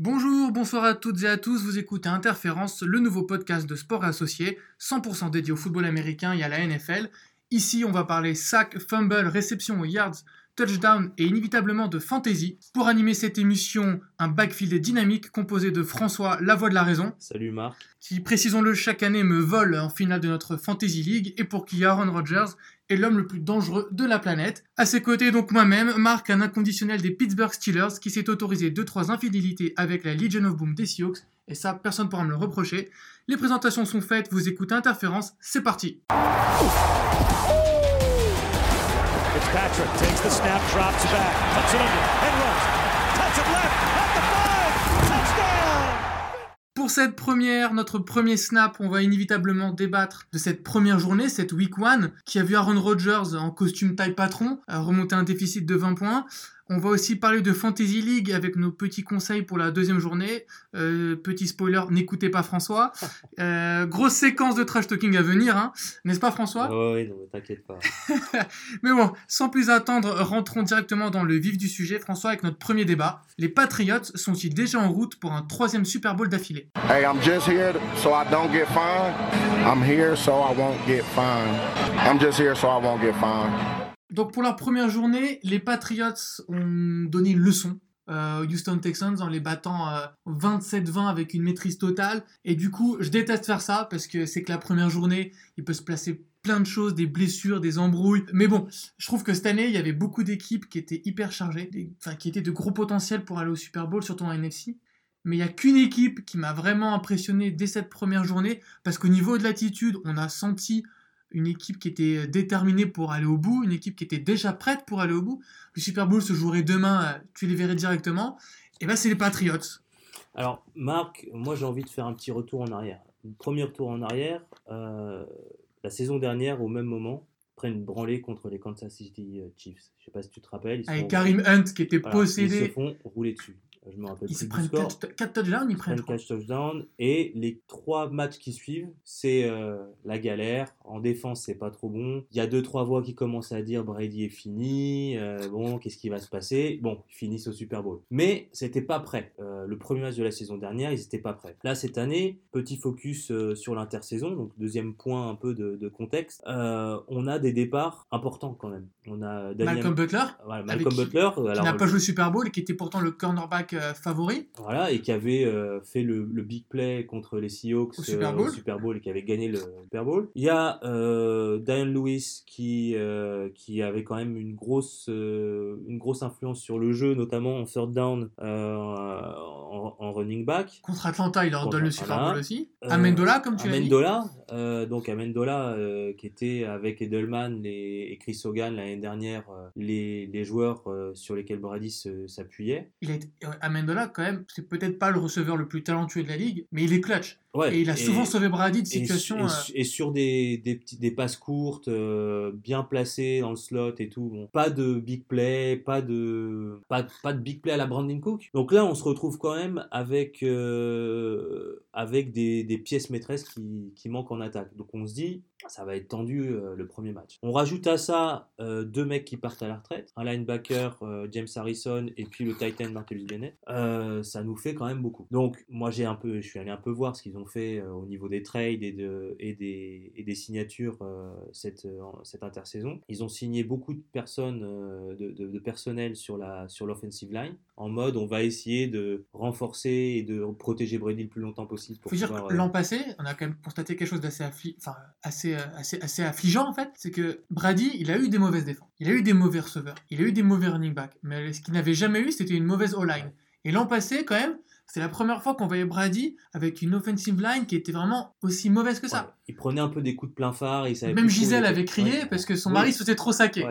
Bonjour, bonsoir à toutes et à tous, vous écoutez Interférence, le nouveau podcast de sport associé, 100% dédié au football américain et à la NFL. Ici, on va parler sac, fumble, réception, yards, touchdown et inévitablement de fantasy. Pour animer cette émission, un backfield dynamique composé de François, la voix de la raison. Salut Marc. Qui, précisons-le, chaque année me vole en finale de notre fantasy league et pour qui Aaron Rodgers est l'homme le plus dangereux de la planète. À ses côtés, donc moi-même, Marc, un inconditionnel des Pittsburgh Steelers qui s'est autorisé 2-3 infidélités avec la Legion of Boom des Sioux, et ça, personne ne pourra me le reprocher. Les présentations sont faites, vous écoutez Interférence, c'est parti. Touch it left, at the five, touchdown! Pour cette première, notre premier snap, on va inévitablement débattre de cette première journée, cette week one, qui a vu Aaron Rodgers en costume taille patron remonter un déficit de 20 points. On va aussi parler de Fantasy League avec nos petits conseils pour la deuxième journée. Euh, petit spoiler, n'écoutez pas François. Euh, grosse séquence de trash talking à venir, hein. n'est-ce pas François? Oui, non, t'inquiète pas. mais bon, sans plus attendre, rentrons directement dans le vif du sujet, François, avec notre premier débat. Les Patriots sont-ils déjà en route pour un troisième Super Bowl d'affilée? Hey, I'm just here so I don't get fined. I'm here so I won't get fined. I'm just here so I won't get fined. Donc pour la première journée, les Patriots ont donné une leçon euh, Houston Texans en les battant 27-20 euh, avec une maîtrise totale. Et du coup, je déteste faire ça parce que c'est que la première journée, il peut se placer plein de choses, des blessures, des embrouilles. Mais bon, je trouve que cette année, il y avait beaucoup d'équipes qui étaient hyper chargées, enfin qui étaient de gros potentiel pour aller au Super Bowl, surtout en NFC. Mais il n'y a qu'une équipe qui m'a vraiment impressionné dès cette première journée parce qu'au niveau de l'attitude, on a senti une équipe qui était déterminée pour aller au bout, une équipe qui était déjà prête pour aller au bout. Le Super Bowl se jouerait demain, euh, tu les verrais directement. Et ben c'est les Patriots. Alors Marc, moi j'ai envie de faire un petit retour en arrière. premier retour en arrière, euh, la saison dernière au même moment, prennent une branlée contre les Kansas City euh, Chiefs. Je sais pas si tu te rappelles. Avec Karim Hunt qui était possédé. Ils se font rouler dessus. Je me rappelle ils se prennent 4 touchdowns, ils prennent 4 touchdowns. Et les 3 matchs qui suivent, c'est euh, la galère. En défense, c'est pas trop bon. Il y a 2-3 voix qui commencent à dire Brady est fini. Euh, bon, qu'est-ce qui va se passer? Bon, ils finissent au Super Bowl. Mais c'était pas prêt. Euh, le premier match de la saison dernière, ils étaient pas prêts. Là, cette année, petit focus sur l'intersaison. Donc, deuxième point un peu de, contexte. on a des départs importants quand même. On a Malcolm Butler. Malcolm Butler. Qui n'a pas joué au Super Bowl et qui était pourtant le cornerback euh, favori. Voilà, et qui avait euh, fait le, big play contre les Seahawks au Super, Bowl. Super Bowl et qui avait gagné le Super Bowl. Il y a euh, Diane Lewis qui, qui avait quand même une grosse, une grosse influence sur le jeu, notamment en third down en, running back. Contre Atlanta, il leur donne le Super Bowl aussi. Amendola, comme tu l'as dit. Amendola, donc Amendola qui était avec Edelman et Chris Hogan l'année dernière, les, les joueurs sur lesquels Brady s'appuyait. Amendola, quand même, c'est peut-être pas le receveur le plus talentueux de la ligue, mais il est clutch. et il a souvent sauvé Brady de situations. Euh, et, sur des, des, passes courtes, euh, bien placées dans le slot et tout. Pas de big play, pas de, big play à la Brandon Cook. Donc là, on se retrouve quand même avec, euh, des, pièces maîtresses qui, manquent en attaque. Donc on se dit, ça va être tendu le premier match. On rajoute à ça deux mecs qui partent à la retraite, un linebacker James Harrison et puis le Titan Martellus Bennett. ça nous fait quand même beaucoup. Donc moi j'ai un peu, je suis allé un peu voir ce qu'ils ont fait euh, au niveau des trades et, de, et, des, signatures euh, cette, euh, cette intersaison. Ils ont signé beaucoup de personnes, de, personnel sur la sur l'offensive line, en mode on va essayer de renforcer et de protéger Brady le plus longtemps possible. Pour Faut dire que l'an passé, on a quand même constaté quelque chose d'assez enfin, assez, assez, assez affligeant en fait, c'est que Brady, il a eu des mauvaises défenses, il a eu des mauvais receveurs, il a eu des mauvais running backs, mais ce qu'il n'avait jamais eu, c'était une mauvaise O-line. Et l'an passé, quand même, c'est la première fois qu'on voyait Brady avec une offensive line qui était vraiment aussi mauvaise que ça. il prenait un peu des coups de plein phare. Même Gisèle avait crié parce que son mari se faisait trop saquer.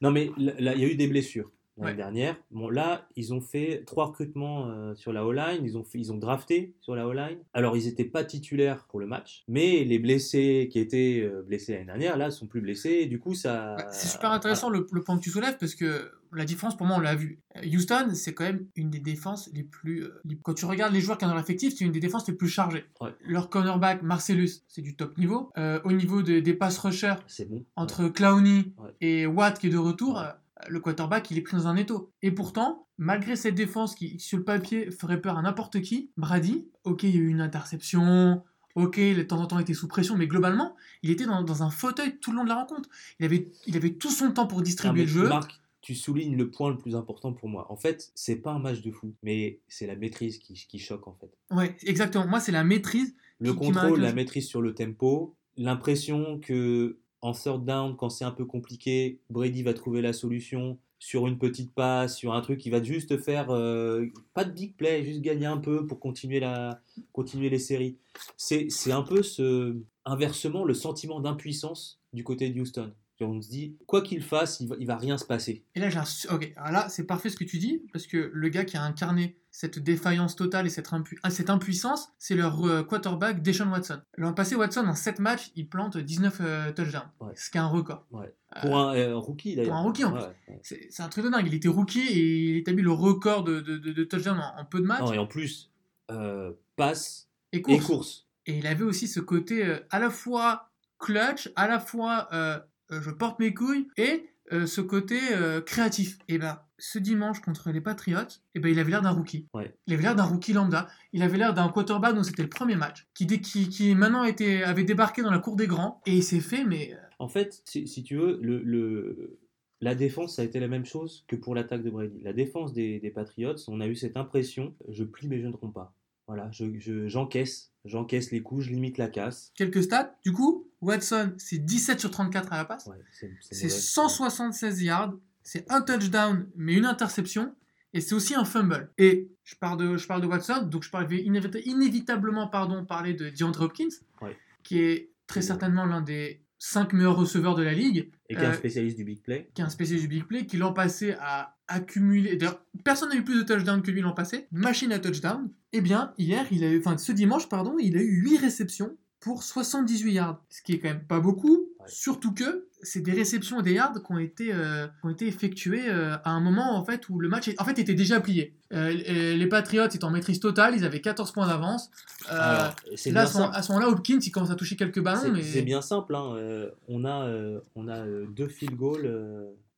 Non, mais il y a eu des blessures l'année dernière. Bon, là, ils ont fait trois recrutements euh, sur la O-line. Ils ont, ils ont drafté sur la O-line. Alors, ils n'étaient pas titulaires pour le match, mais les blessés qui étaient euh, blessés l'année dernière, là, sont plus blessés. du coup, ça. Bah, c'est super intéressant le, point que tu soulèves parce que la différence, pour moi, on l'a vu. Houston, c'est quand même une des défenses les plus. Euh, quand tu regardes les joueurs qui ont dans l'effectif, c'est une des défenses les plus chargées. Leur cornerback, Marcellus, c'est du top niveau. au niveau des pass rushers, bon. entre Clowney et Watt qui est de retour le quarterback, il est pris dans un étau. Et pourtant, malgré cette défense qui, sur le papier, ferait peur à n'importe qui, Brady, ok, il y a eu une interception, ok, de temps en temps, il était sous pression, mais globalement, il était dans, dans un fauteuil tout le long de la rencontre. Il avait, il avait tout son temps pour distribuer le jeu. Marc, tu soulignes le point le plus important pour moi. En fait, c'est pas un match de fou, mais c'est la maîtrise qui, qui choque en fait. Ouais, exactement. Moi, c'est la maîtrise. Le Qui- qui m'a contrôle, la maîtrise sur le tempo, l'impression que en third down, quand c'est un peu compliqué, Brady va trouver la solution sur une petite passe, sur un truc qui va juste faire euh, pas de big play, juste gagner un peu pour continuer, la, continuer les séries. C'est un peu ce inversement le sentiment d'impuissance du côté de Houston. On se dit, quoi qu'il fasse, il va, il va rien se passer. Et là, j'ai un... su- Ok, alors là, c'est parfait ce que tu dis, parce que le gars qui a incarné cette défaillance totale et cette, impu- ah, cette impuissance, c'est leur euh, quarterback Deshaun Watson. L'an passé, Watson, en 7 matchs, il plante 19 euh, touchdowns, Ouais. ce qui est un record. Ouais. Euh, Pour un, euh, rookie d'ailleurs. un rookie, en Ouais, ouais. C'est c'est un truc de dingue. Il était rookie et il établit le record de, de, de- de touchdowns en, en peu de matchs Non, et en plus, passe et et course. course. Et il avait aussi ce côté à la fois clutch, à la fois je porte mes couilles et euh, ce côté euh, créatif. Et ben ce dimanche contre les Patriots, et ben il avait l'air d'un rookie. Ouais. Il avait l'air d'un rookie lambda. Il avait l'air d'un quarterback dont c'était le premier match, qui, qui, qui maintenant était, avait débarqué dans la cour des grands et il s'est fait mais euh, En fait, si, si tu veux, le, le- la défense, ça a été la même chose que pour l'attaque de Brady. La défense des, des Patriots, on a eu cette impression, je plie mais je ne romps pas. Voilà, je- je- j'encaisse, j'encaisse les coups, je limite la casse. quelques stats. Du coup, Watson c'est 17 sur 34 à la passe. Ouais, c'est c'est C'est mauvais. 176 yards, c'est un touchdown, mais une interception, et c'est aussi un fumble. Et je parle de, je parle de Watson, donc je parle- vais inévita- inévitablement pardon, parler de DeAndre Hopkins, Ouais. qui est très certainement l'un des 5 meilleurs receveurs de la ligue, Et qui est un euh, spécialiste du big play. qui est un spécialiste du big play, qui l'an passé a accumulé. D'ailleurs, personne n'a eu plus de touchdowns que lui l'an passé. Machine à touchdown. Eh bien, hier, il a eu, enfin, ce dimanche, pardon, il a eu 8 réceptions pour 78 yards. Ce qui est quand même pas beaucoup. Ouais. Surtout que c'est des réceptions et des yards qui ont été, euh, qui ont été effectuées euh, à un moment en fait où le match est- en fait, était déjà plié. Euh, les Patriots étaient en maîtrise totale, ils avaient 14 points d'avance. Là, à bien ce, à moment-là, Hopkins, il commence à toucher quelques ballons, C'est mais bien simple. hein, on a, on a deux field goals,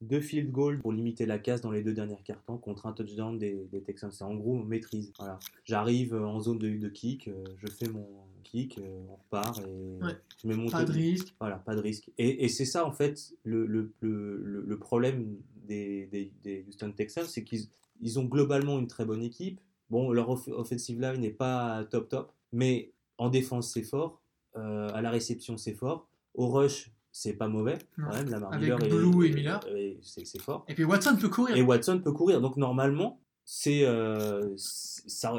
deux field goals pour limiter la casse dans les deux dernières cartons contre un touchdown des, des Texans. C'est en gros maîtrise. Voilà. J'arrive euh, en zone de, de kick, euh, je fais mon kick, euh, on repart et Ouais. je mets mon pas de risque. Voilà, pas de risque. Et, et c'est ça, en fait, le, le, le, le- le problème des, des, des Houston Texans, c'est qu'ils ils ont globalement une très bonne équipe. Bon, leur off- offensive line n'est pas top top, mais en défense, c'est fort. Euh, à la réception, c'est fort. Au rush, c'est pas mauvais. Quand même, Lamar Avec Miller Blue et Miller. est- c'est fort. Et puis Watson peut courir. Et Watson peut courir. Donc normalement, c'est euh, ça,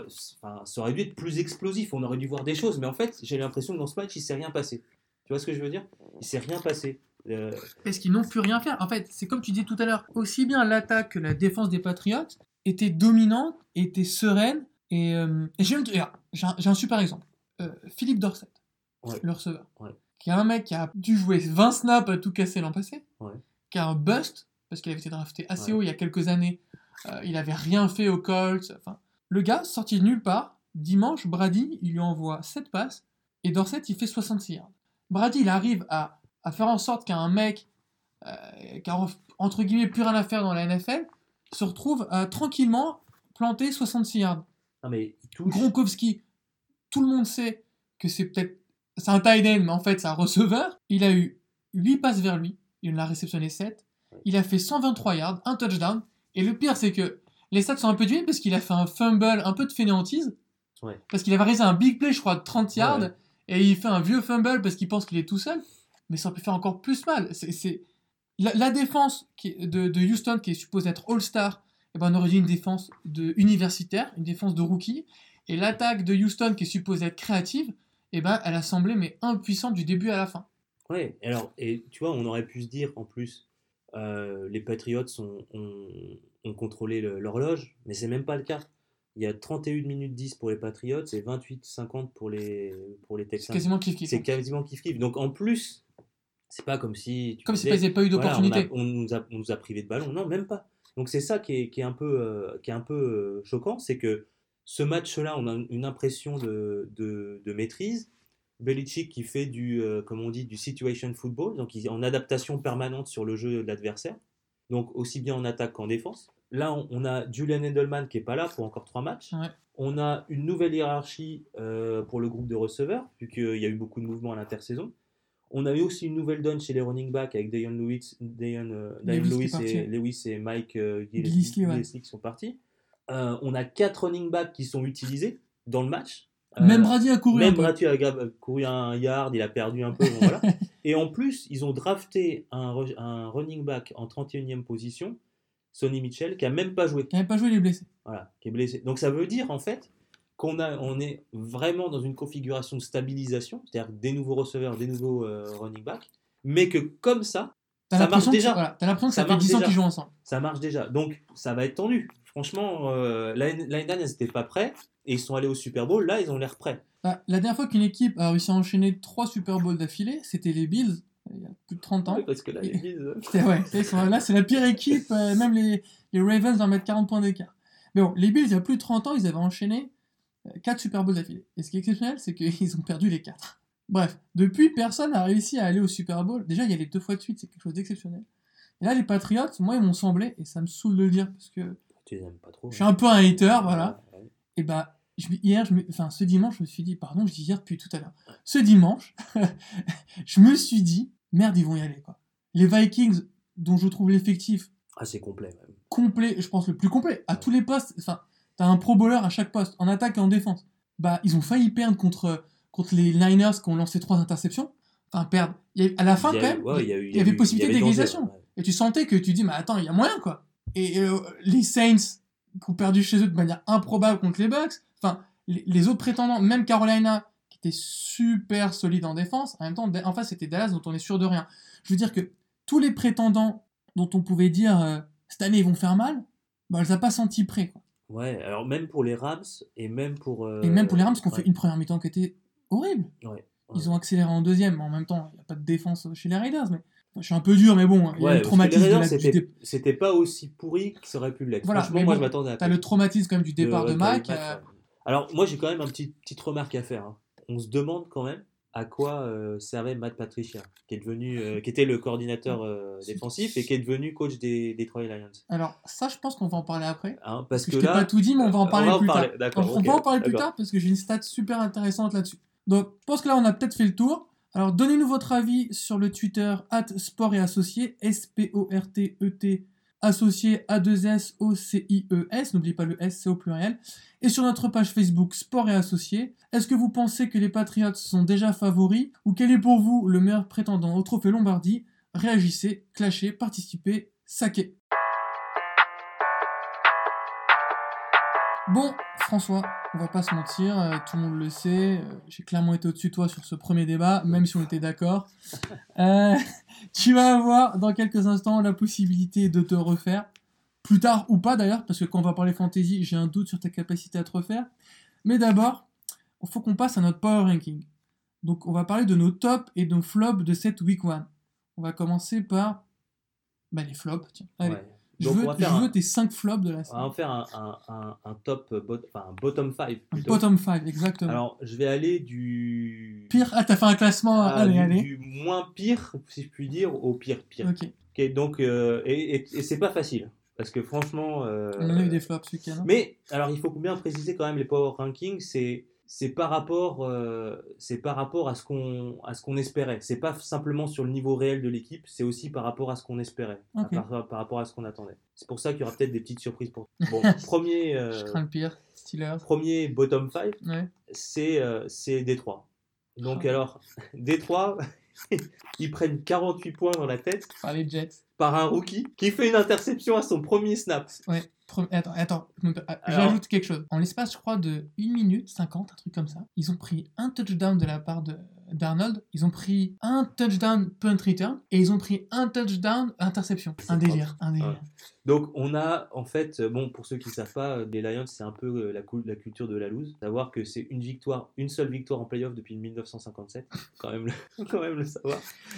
aurait dû être plus explosif. On aurait dû voir des choses. Mais en fait, j'ai l'impression que dans ce match, il s'est rien passé. Tu vois ce que je veux dire? Il s'est rien passé. Euh, Parce qu'ils n'ont plus rien faire. En fait, c'est comme tu dis tout à l'heure, aussi bien l'attaque que la défense des Patriots était dominante, était sereine. Et, euh, et j'ai, j'ai un, un super exemple. Euh, Philippe Dorset, Ouais. le receveur, Ouais. Qui est un mec qui a dû jouer 20 snaps à tout casser l'an passé, Ouais. qui a un bust, parce qu'il avait été drafté assez Ouais. haut il y a quelques années. Euh, il avait rien fait aux Colts. Enfin, le gars, sorti de nulle part, dimanche, Brady, il lui envoie 7 passes, et Dorset, il fait 66 yards. Brady, il arrive à, à faire en sorte qu'un mec euh, qui a entre guillemets plus rien à faire dans la NFL se retrouve tranquillement planter 66 yards. non, mais il touche. Gronkowski, tout le monde sait que c'est peut-être c'est un tight end, mais en fait c'est un receveur. Il a eu 8 passes vers lui, il en a réceptionné 7. Il a fait 123 yards, un touchdown. Et le pire, c'est que les stats sont un peu dués parce qu'il a fait un fumble, un peu de fainéantise. Ouais. Parce qu'il avait réalisé un big play, je crois, de 30 yards. Ouais. Et il fait un vieux fumble parce qu'il pense qu'il est tout seul. Mais ça pu faire encore plus mal. C'est, La, la défense qui est- de, de Houston, qui est supposée être All-Star, eh ben, on aurait dit une défense de universitaire, une défense de rookie. Et l'attaque de Houston, qui est supposée être créative, eh ben, elle a semblé mais impuissante du début à la fin. Ouais, alors, et tu vois, on aurait pu se dire en plus, euh, les Patriots ont, ont, ont contrôlé l'horloge, mais c'est même pas le cas. Il y a 31 minutes 10 pour les Patriots et 28-50 pour les, pour les C'est Texans. quasiment kiff-kiff. C'est quasiment kiff-kiff. Donc en plus, c'est pas comme si. tu Comme si disais, ils n'avaient pas eu voilà, d'opportunité. on nous a, on nous a privé de ballon. Non, même pas. Donc c'est ça qui est, qui est un peu, euh, qui est un peu euh, choquant, c'est que ce match-là, on a une impression de, de, de maîtrise. Belichick qui fait du, euh, comme on dit, du situation football, donc il est en adaptation permanente sur le jeu de l'adversaire. donc aussi bien en attaque qu'en défense. Là, on, on a Julian Edelman qui est pas là pour encore trois matchs. Ouais. On a une nouvelle hiérarchie euh, pour le groupe de receveurs, vu qu'il y a eu beaucoup de mouvements à l'intersaison. On a eu aussi une nouvelle donne chez les running backs avec Dion Lewis, Dion, euh, Lewis et, Lewis et Mike Gillislee, ouais. Qui sont partis. Euh, on a quatre running backs qui sont utilisés dans le match. Euh, Même Brady a couru un même peu. Brady a gra- couru un yard, il a perdu un peu. bon, voilà. Et en plus, ils ont drafté un, un running back en 31e position, Sonny Mitchell, qui a même pas joué. Il n'avait pas joué, il est blessé. Voilà, qui est blessé. Donc ça veut dire en fait qu'on a, on est vraiment dans une configuration de stabilisation, c'est-à-dire des nouveaux receveurs, des nouveaux euh, running backs, mais que comme ça, Ça marche déjà. voilà, t'as l'impression que ça, Ça fait marche 10 ans qu'ils jouent ensemble. ça marche déjà. Donc ça va être tendu. Franchement, euh, l'année dernière, ils n'étaient pas prêts et ils sont allés au Super Bowl. Là, ils ont l'air prêts. Bah, la dernière fois qu'une équipe a réussi à enchaîner 3 Super Bowls d'affilée, c'était les Bills, il y a plus de 30 ans. Parce que là, les Bills, euh, ouais, là, c'est la pire équipe, euh, même les, les Ravens vont mettre 40 points d'écart. Mais bon, les Bills, il y a plus de 30 ans, ils avaient enchaîné 4 Super Bowls d'affilée. Et ce qui est exceptionnel, c'est qu'ils ont perdu les 4. Bref, depuis, personne n'a réussi à aller au Super Bowl. Déjà, il y a les deux fois de suite, c'est quelque chose d'exceptionnel. Et là, les Patriots, moi, ils m'ont semblé, et ça me saoule de le dire, parce que tu les aimes pas trop. je suis un peu un hater, voilà. Ouais, ouais. Et bah, je, hier, je me- enfin, ce dimanche, je me suis dit, pardon, je dis hier depuis tout à l'heure. Ce dimanche, je me suis dit, merde, ils vont y aller, quoi. Les Vikings, dont je trouve l'effectif Ah, c'est complet même. complet, je pense le plus complet, à tous les postes, enfin, t'as un pro bowler à chaque poste, en attaque et en défense. Bah, ils ont failli perdre contre, contre les Niners qui ont lancé trois interceptions. Enfin, perdre. À la fin, quand même, il y avait possibilité d'égalisation. ouais. et tu sentais que tu dis, mais attends, il y a moyen, quoi. Et euh, les Saints, qui ont perdu chez eux de manière improbable contre les Bucks, enfin, les, les autres prétendants, même Carolina, qui était super solide en défense, en même temps, en face, c'était Dallas, dont on est sûr de rien. Je veux dire que tous les prétendants dont on pouvait dire, euh, cette année, ils vont faire mal, bah, elle les a pas sentis prêts, quoi. Ouais, alors même pour les Rams et même pour. euh, Et même pour les Rams, qui ont ouais, fait une première mi-temps qui était horrible. ouais, Ils ont accéléré en deuxième, mais en même temps, il n'y a pas de défense chez les Raiders, mais je suis un peu dur, mais bon, il y a Ouais, le traumatisme la, c'était- dé- pas aussi pourri que ça aurait pu l'être. Voilà, Franchement, mais moi, bon, je m'attendais à T'as le traumatisme quand même du départ de Mac. Euh. Alors, moi, j'ai quand même une petite, petite remarque à faire. hein. On se demande quand même à quoi euh, servait Matt Patricia, qui, est devenu, euh, qui était le coordinateur défensif et qui est devenu coach des Detroit Lions. Alors, ça, je pense qu'on va en parler après. Hein, parce que que je t'ai là, pas tout dit, mais on va en parler va en plus parler, tard. On, va en parler plus tard parce que j'ai une stat super intéressante là-dessus. Donc, je pense que là, on a peut-être fait le tour. Alors, donnez-nous votre avis sur le Twitter at sport et associé, S-P-O-R-T-E-T, associé A2S-O-C-I-E-S, n'oubliez pas le S, c'est au pluriel. Et sur notre page Facebook Sport et Associés, est-ce que vous pensez que les Patriots sont déjà favoris ou quel est pour vous le meilleur prétendant au trophée Lombardie? Réagissez, clashez, participez, saquez. Bon, François, on va pas se mentir, euh, tout le monde le sait, euh, j'ai clairement été au-dessus de toi sur ce premier débat, même si on était d'accord. Euh, tu vas avoir dans quelques instants la possibilité de te refaire, plus tard ou pas d'ailleurs, parce que quand on va parler fantasy, j'ai un doute sur ta capacité à te refaire. Mais d'abord, il faut qu'on passe à notre power ranking. Donc on va parler de nos tops et de nos flops de cette week 1. On va commencer par bah, les flops. Tiens. Allez, ouais. Je, Donc, veux, on va faire je un- veux tes 5 flops de la on va semaine. en faire un, un, un, top, bot, enfin, un bottom 5 Un plutôt. Bottom 5, exactement. Alors, je vais aller du. Pire, ah t'as fait un classement, Ah, allez, du, allez. du moins pire, si je puis dire, au pire pire. Ok, Ok, donc, euh, et, et, et c'est pas facile. Parce que franchement. euh, on en a eu des flops ce hein. Mais, alors, il faut bien préciser quand même les power rankings, c'est. C'est par rapport, euh, c'est par rapport à ce qu'on, à ce qu'on espérait. C'est pas simplement sur le niveau réel de l'équipe, c'est aussi par rapport à ce qu'on espérait, à par, par rapport à ce qu'on attendait. C'est pour ça qu'il y aura peut-être des petites surprises pour. Bon, premier, euh, Je crains le pire, Steelers. premier bottom 5, Ouais. c'est euh, c'est Détroit. Donc Ah. alors, Détroit, ils prennent 48 points dans la tête Par les Jets. par un rookie qui fait une interception à son premier snap. Ouais. Attends, attends. J'ajoute quelque chose. En l'espace, je crois, de 1 minute 50, un truc comme ça, ils ont pris un touchdown de la part de d'Arnold, ils ont pris un touchdown punt return et ils ont pris un touchdown interception. Un délire, un délire. Donc on a en fait, euh, bon pour ceux qui ne savent pas, euh, les Lions c'est un peu euh, la, culture de la loose. Savoir que c'est une victoire, une seule victoire en playoff depuis 1957. quand même le, quand même le savoir.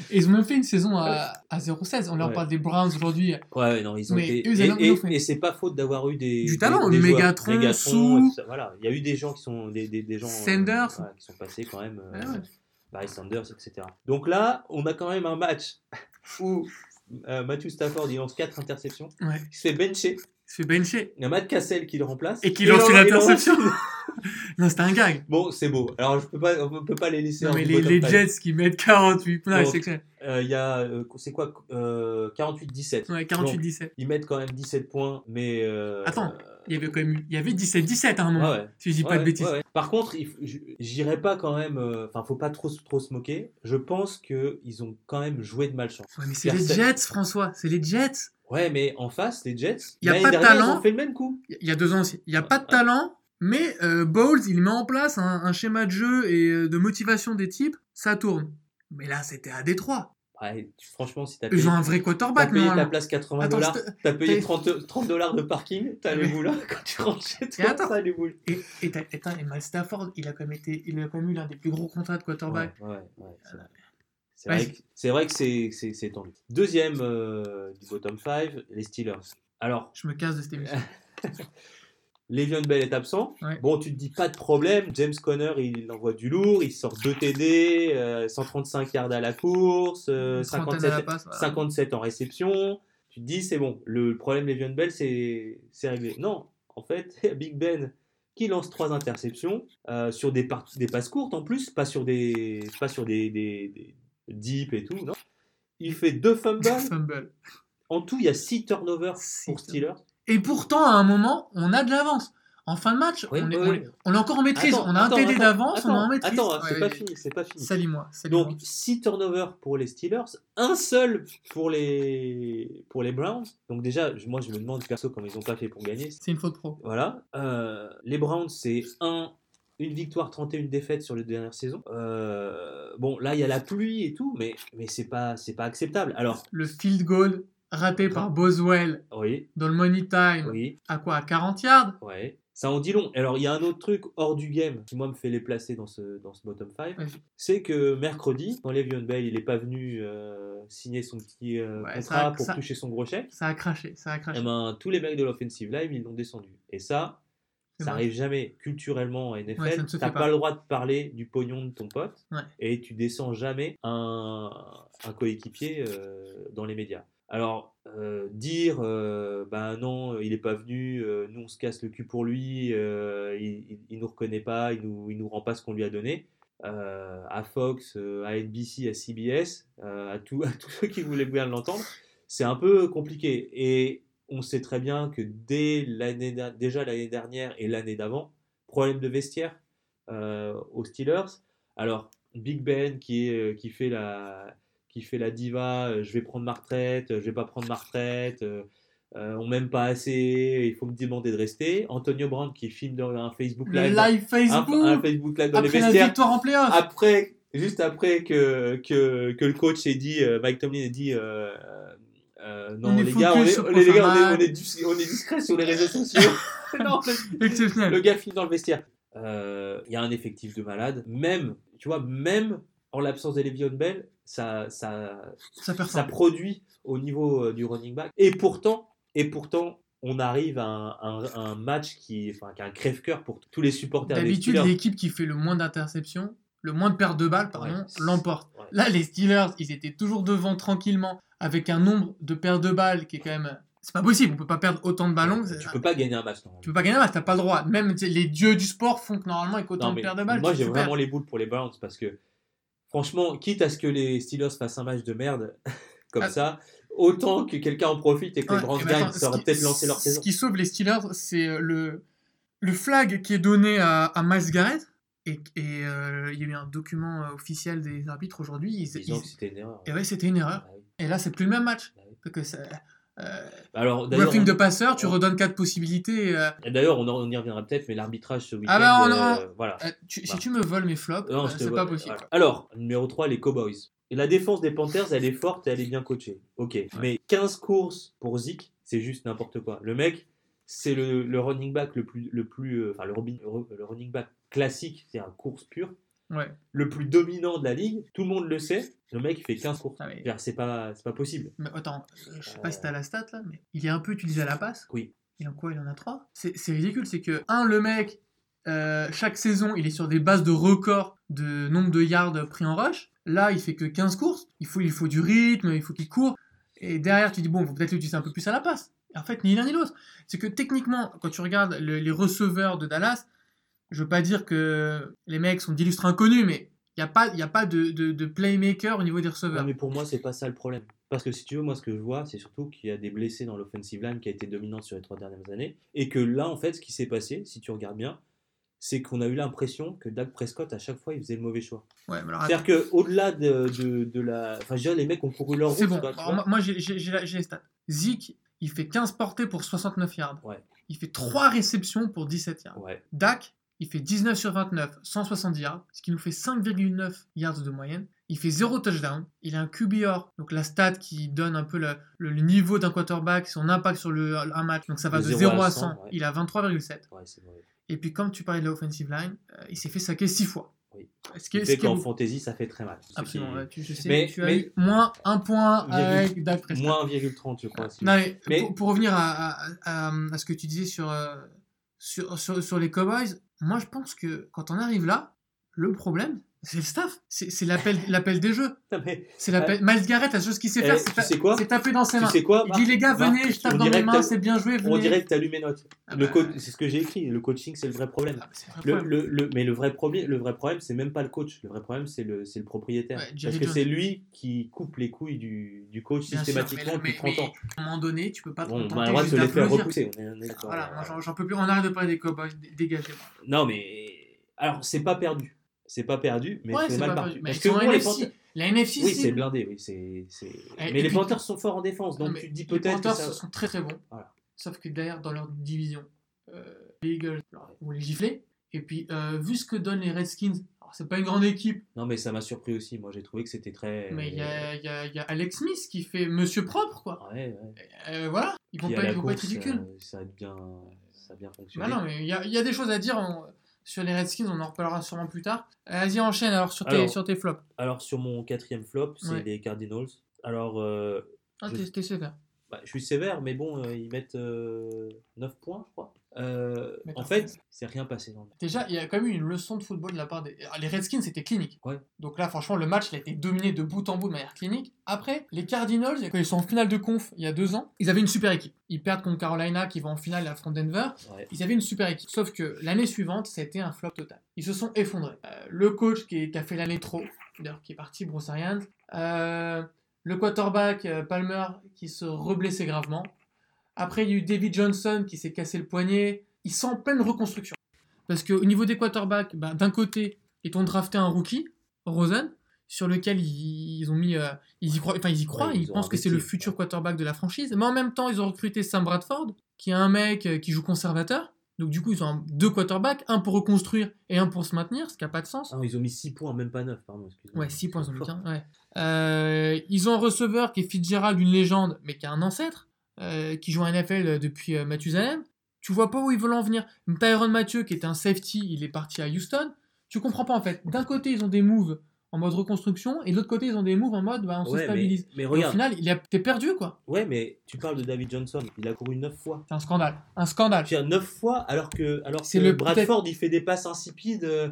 Et ils ont même fait une saison à, à 0-16. On leur Ouais. parle des Browns aujourd'hui. Ouais, non, ils ont Mais été. eux, et et- et c'est pas faute d'avoir eu des. Du talent, des, des joueurs- Megatron, Megatron, Sou. et tout ça. Voilà, il y a eu des gens qui sont. Des, gens. euh, Sanders. voilà, qui sont passés quand même. euh, Ouais, ouais. Barry Sanders, etc. Donc là, on a quand même un match où euh, Matthew Stafford, il lance 4 interceptions. Ouais. Il se fait bencher. Il se fait bencher. Il y a Matt Cassel qui le remplace. Et qui lance une interception. Il Non, c'était un gag. Bon, c'est beau. Alors, je peux pas, on peut pas les laisser Non, mais les. Jets qui mettent 48 points, Donc, c'est clair. Euh, Il y a, euh, c'est quoi, euh, 48-17. Ouais, 48-17. Ils mettent quand même 17 points, mais. euh, Attends, Il y avait quand même il y avait 17-17 à un moment. Si je dis Ouais, pas de bêtises. ouais, ouais. Par contre, il j'irai pas quand même. Enfin, faut pas trop, trop se moquer. Je pense que ils ont quand même joué de malchance. Ouais, mais c'est les Jets, François. C'est les Jets. Ouais, mais en face, les Jets, Y a pas de dernière, talent. Ils ont fait le même coup. Il y a deux ans aussi. Il n'y a pas de talent, mais euh, Bowles, il met en place un, un schéma de jeu et euh, de motivation des types, ça tourne. Mais là, c'était à Détroit. Ouais, tu- franchement, si t'as payé, Ils ont un vrai t'as quarterback, payé ta place 80 Attends, dollars, t'as payé t'as- 30, 30 dollars de parking, t'as boules là, quand tu rentres chez Et toi, attends. t'as boules. Et, et, t'as- et t'as- et Mal Stafford, il a quand même été, il a quand même eu l'un des plus gros contrats de quarterback. Ouais, ouais, ouais, c'est vrai. C'est Ouais, vrai que- c'est vrai que c'est- c'est c'est tendu. Deuxième euh, du bottom 5, les Steelers. Alors, Je me casse de cette émission. Le'Veon Bell est absent. Ouais. Bon, tu te dis pas de problème. James Conner, il envoie du lourd. Il sort 2 TD, euh, 135 yards à la course, euh, Une trentaine 57, à la passe, voilà. 57 en réception. Tu te dis, c'est bon. Le problème Le'Veon Bell, c'est réglé. Non, en fait, Big Ben qui lance trois interceptions euh, sur des, passes courtes en plus, pas sur des, pas sur des, des, des deep et tout. Non. Il fait deux fumbles. Fumble. en tout, il y a six turnovers Six pour Steelers. Et pourtant, à un moment, on a de l'avance. En fin de match, Oui, on, est, oui, on, est, encore en maîtrise. Attends, on a un attends, TD d'avance, on est en maîtrise. Attends, c'est Ouais, pas fini, c'est pas fini. Salis-moi. Donc 6 turnovers pour les Steelers, un seul pour les pour les Browns. Donc déjà, moi je me demande perso comment ils ont pas fait pour gagner. c'est une faute pro. Voilà. Euh, les Browns, c'est un une victoire 31 défaites sur les dernières saisons. Euh, bon, là il y a la pluie et tout, mais mais c'est pas c'est pas acceptable. Alors Le field goal raté par Boswell oui, dans le money time. oui, À quoi? À 40 yards? Ouais. Ça en dit long. Alors il y a un autre truc hors du game qui moi me fait les placer dans ce dans ce bottom 5. Vas-y. c'est que mercredi, quand Le'Veon Bell il est pas venu euh, signer son petit euh, Ouais, contrat pour ça- toucher son gros chèque, Ça a craché, ça a craché. eh ben, tous les mecs de l'offensive line ils l'ont descendu. Et ça, ça vrai. arrive jamais culturellement en NFL. Ouais, T'as pas. pas. le droit de parler du pognon de ton pote Ouais. et tu descends jamais un, un coéquipier euh, dans les médias. Alors, euh, dire, ben non, il est pas venu, euh, nous on se casse le cul pour lui, il, il nous reconnaît pas, il nous, il nous rend pas ce qu'on lui a donné. à Fox, à NBC, à CBS, à, tout- à tous ceux qui voulaient bien l'entendre, c'est un peu compliqué. Et on sait très bien que dès l'année, déjà l'année dernière et l'année d'avant, problème de vestiaire aux Steelers. Alors, Big Ben qui, est, qui, fait la, qui fait la diva, euh, je vais prendre ma retraite, euh, je vais pas prendre ma retraite, euh, euh, on m'aime pas assez, il faut me demander de rester. Antonio Brown qui filme dans un Facebook Le Live, live un, Facebook un Facebook Live dans les après la vestiaires victoire en playoff. après, juste après que, que, que le coach ait dit, Mike Tomlin ait dit, euh, euh, non les gars, on est, les gars, on est, Prochain on est, dis- on est discret sur les réseaux sociaux. non, Exceptionnel. le gars filme dans le vestiaire. Il y a un effectif de malade. Même, tu vois, même en l'absence de Le'Veon Bell, ça, ça, Ça perd ça ça. produit au niveau euh, du running back. Et pourtant, et pourtant, on arrive à un, un- un match qui, enfin, qui un crève-cœur pour tous les supporters D'habitude, l'équipe qui fait le moins d'interceptions, le moins de pertes de balles, pardon, Ouais. l'emporte. Ouais. Là, les Steelers, ils étaient toujours devant tranquillement, avec un nombre de pertes de balles qui est quand même. C'est pas possible, on peut pas perdre autant de ballons. Tu peux pas gagner un match. normalement. Tu peux pas gagner un match, t'as pas le droit. Même les dieux du sport font que normalement, avec autant Non, de pertes de balles, moi j'ai vraiment les boules pour les Browns parce que franchement, quitte à ce que les Steelers fassent un match de merde comme Ah. ça, autant que quelqu'un en profite et que Ouais, les Browns ben gagnent, attends, ça aurait ce qui- peut-être lancé leur Ce saison. qui sauve les Steelers, c'est euh, le, le flag qui est donné à, à Miles Garrett. Et et, euh, il y a eu un document euh, officiel des arbitres aujourd'hui. Ils, c'était une erreur. et ouais, c'était une erreur. Ah oui. Et là, c'est plus le même match. Ah oui. Parce que ça- euh, Alors on- de passeur, tu on- redonnes quatre possibilités. euh, d'ailleurs, on, on y reviendra peut-être, mais l'arbitrage ce week-end, Ah bah, on euh, voilà. euh, si tu me voles mes flops, c'est pas possible. Voilà. Alors, numéro 3, les Cowboys. Et la défense des Panthers, elle est forte et elle est bien coachée. Ok. Mais 15 courses pour Zeke, c'est juste n'importe quoi. Le mec, c'est le, le running back le plus. Le plus enfin, le running back classique, c'est un course pure. Ouais. Le plus dominant de la ligue. Tout le monde le sait. Le mec, il fait 15 courses. Ah, mais- C'est pas, c'est pas possible. Mais attends, euh, je sais pas si t'as la stat là, mais il est un peu utilisé à la passe. Oui. Il en quoi Il en a trois? C'est c'est ridicule, c'est que, un, le mec, euh, chaque saison, il est sur des bases de record de nombre de yards pris en rush. Là, il fait que 15 courses. Il faut, il faut du rythme, il faut qu'il court. Et derrière, tu dis, bon, faut peut-être l'utiliser un peu plus à la passe. En fait, ni l'un ni l'autre. C'est que techniquement, quand tu regardes le- les receveurs de Dallas, je veux pas dire que les mecs sont d'illustres inconnus, mais il n'y a pas, y a pas de, de, de playmaker au niveau des receveurs. mais pour moi, c'est pas ça le problème. Parce que si tu veux, moi, ce que je vois, c'est surtout qu'il y a des blessés dans l'offensive line qui a été dominante sur les trois dernières années. Et que là, en fait, ce qui s'est passé, si tu regardes bien, c'est qu'on a eu l'impression que Dak Prescott, à chaque fois, il faisait le mauvais choix. Ouais, C'est-à-dire qu'au-delà de, de, de la. Enfin, je les mecs ont couru leur C'est route. bon. Alors, vois. moi, j'ai- les stats. Zeke, il fait 15 portées pour 69 yards. Ouais. Il fait 3 réceptions pour 17 yards. Ouais. Dak, il fait 19 sur 29, 170 yards, ce qui nous fait 5,9 yards de moyenne. Il fait 0 touchdown. Il a un QBR, donc la stat qui donne un peu le, le- le niveau d'un quarterback, son impact sur le, un match. Donc ça va De de 0 0 à à 100, 100. ouais. Il a 23,7. Ouais, c'est vrai. Et puis comme tu parlais de l'offensive line, euh, il s'est fait saquer 6 fois. Oui. Ce qui fait qu'en fantasy, ça fait très mal. Absolument. qui tu, je sais, Mais- tu as mais- eu moins 1 point avec Dak Prescott. Moins 1,30, je crois. si- Non, mais Mais- Pour, pour revenir à, à- à- à ce que tu disais sur, euh, sur, sur, sur les Cowboys, moi je pense que quand on arrive là, le problème, c'est le staff. C'est l'appel des jeux. C'est l'appel. Miles Garrett, la chose qu'il sait Eh, faire, tu c'est taper dans ses tu mains. sais quoi Il Marc dit les gars, Marc, venez, je tape on dans mes mains, t'as- c'est bien joué, venez. On dirait que tu allumes mes notes. Ah bah, c'est ce que j'ai écrit. Le coaching, c'est le vrai problème. ah bah, Le, problème. le, le- mais le vrai problème, le vrai problème, c'est même pas le coach. Le vrai problème, c'est le, le propriétaire. Ouais, Parce que c'est lui qui coupe les couilles du, du coach Bien sûr, systématiquement mais- depuis mais- 30 ans. À un moment donné, tu peux pas te Bon, on contenter a le droit de juste se les faire repousser. on on. Voilà, j'en- peux plus. On arrête de parler des Cowboys, dé- dégagez. Non, mais alors c'est pas perdu. C'est pas perdu, mais Ouais, c'est mal perdu. Parce que sont bon, les NFC. Panthers, La NFC, oui, c'est blindé, oui, c'est. Mais les puis- Panthers sont forts en défense, donc tu te dis les peut-être que Panthers ça. sont très très bons. Voilà. Sauf que derrière, dans leur division, euh, les Eagles vont les gifler. Et puis, euh, vu ce que donnent les Redskins, c'est pas une grande équipe, Non, mais ça m'a surpris aussi. Moi, j'ai trouvé que c'était très. mais il y y y a Alex Smith qui fait Monsieur Propre, quoi. Ouais, ouais. Euh, voilà, ils vont pas, ils vont pas être ridicules. Ça a bien, ça a bien fonctionné. Bah non, mais il y a, il y a des choses à dire sur les Redskins, on en reparlera sûrement plus tard. Euh, Vas-y, enchaîne alors sur tes, Alors, sur tes flops. Alors sur mon quatrième flop, c'est Ouais. les Cardinals. Alors euh, Ah, je- t'es- sévère. bah, je suis sévère, mais bon, euh, ils mettent euh, 9 points, je crois. Euh, en fait, c'est rien passé dans le match. Déjà, il y a quand même eu une leçon de football de la part des. Alors, Les Redskins, c'était clinique. Ouais. Donc là, franchement, le match, il a été dominé de bout en bout de manière clinique. Après, les Cardinals, quand ils sont en finale de conf il y a deux ans, ils avaient une super équipe. Ils perdent contre Carolina, qui va en finale à front Denver. Ouais. Ils avaient une super équipe. Sauf que l'année suivante, c'était un flop total. Ils se sont effondrés. Euh, le coach qui, qui a fait l'année trop, d'ailleurs, qui est parti, Bruce Arians. Euh, le quarterback, Palmer, qui se reblessait gravement. Après, il y a eu David Johnson qui s'est cassé le poignet. Ils sont en pleine reconstruction. Parce qu'au niveau des quarterbacks, bah, d'un côté, ils ont drafté un rookie, Rosen, sur lequel ils, ils ont mis. euh, ils y croient, enfin, ils y croient, Ouais, ils, pensent que c'est le futur quarterback de la franchise. Mais en même temps, ils ont recruté Sam Bradford, qui est un mec euh, qui joue conservateur. Donc, du coup, ils ont deux quarterbacks, un pour reconstruire et un pour se maintenir, ce qui n'a pas de sens. Ah, ils ont mis 6 points, même pas 9, pardon, excuse-moi. Ouais, 6 points, ils ont mis Fort. qu'un, ouais. Euh, ils ont un receveur qui est Fitzgerald, une légende, mais qui a un ancêtre, euh, qui joue à NFL depuis euh, Mathusalem. Tu vois pas où ils veulent en venir. Tyron Mathieu, qui était un safety, il est parti à Houston. Tu comprends pas en fait. D'un côté, ils ont des moves en mode reconstruction, et de l'autre côté, ils ont des moves en mode bah, on se mais, stabilise. mais Et au regarde, final, il a... t'es perdu quoi. ouais, mais tu parles de David Johnson, il a couru 9 fois. C'est un scandale. Un scandale. Je veux dire, 9 fois, alors que, alors C'est le- Bradford, il fait des passes insipides, euh,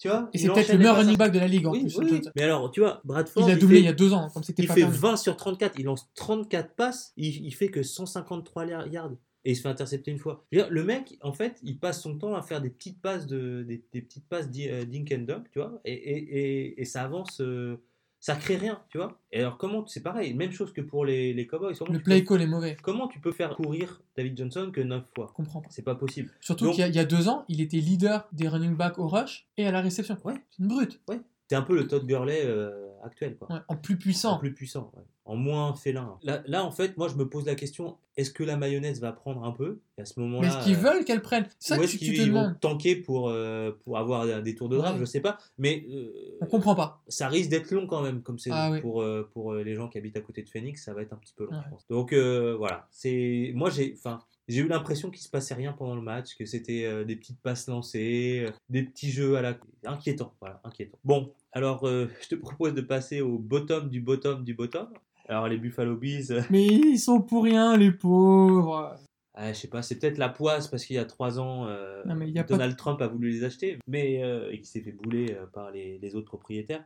tu vois Et c'est peut-être le meilleur running back de la ligue en Oui, plus. oui, oui. Mais alors, tu vois, Bradford, Il a doublé fait- il y a deux ans, comme c'était Il fait perdu. 20 sur 34, il lance 34 passes, il, il fait que 153 yar- yards. Et il se fait intercepter une fois. Dire, le mec, en fait, il passe son temps à faire des petites passes de, des, des petites passes euh, dink and dunk, tu vois, et, et, et, et ça avance, euh, ça crée rien, tu vois. Et alors, comment, c'est pareil, même chose que pour les, les Cowboys. Comment, Le play peux, call est mauvais. comment tu peux faire courir David Johnson que 9 fois? Je comprends pas. C'est pas possible. Surtout qu'il y, a- il y a deux ans, il était leader des running backs au rush et à la réception. Ouais. C'est une brute. C'est un peu le Todd Gurley euh, actuel, quoi. Ouais, en plus En puissant. plus puissant, ouais. En moins félin. Là, là, en fait, moi, je me pose la question est-ce que la mayonnaise va prendre un peu? Et à ce Mais moment-là. est-ce qu'ils euh, veulent qu'elle prenne ça ou est-ce qu'ils vont tanker pour, euh, pour avoir des tours de draft Ouais. Je sais pas. Mais euh, On comprend pas. ça risque d'être long quand même, comme c'est Ah oui. pour, euh, pour les gens qui habitent à côté de Phoenix, ça va être un petit peu long, je pense. Donc voilà, c'est moi j'ai, enfin, j'ai eu l'impression qu'il se passait rien pendant le match, que c'était des petites passes lancées, des petits jeux à la inquiétant, voilà, inquiétant. Bon, alors je te propose de passer au bottom du bottom du bottom. Alors les Buffalo Bills, euh, Mais ils sont pour rien, les pauvres. ah, je sais pas, c'est peut-être la poisse parce qu'il y a trois ans, euh, Non, mais il y a pas Donald Trump a voulu les acheter, mais euh, et qui s'est fait bouler euh, par les, les autres propriétaires.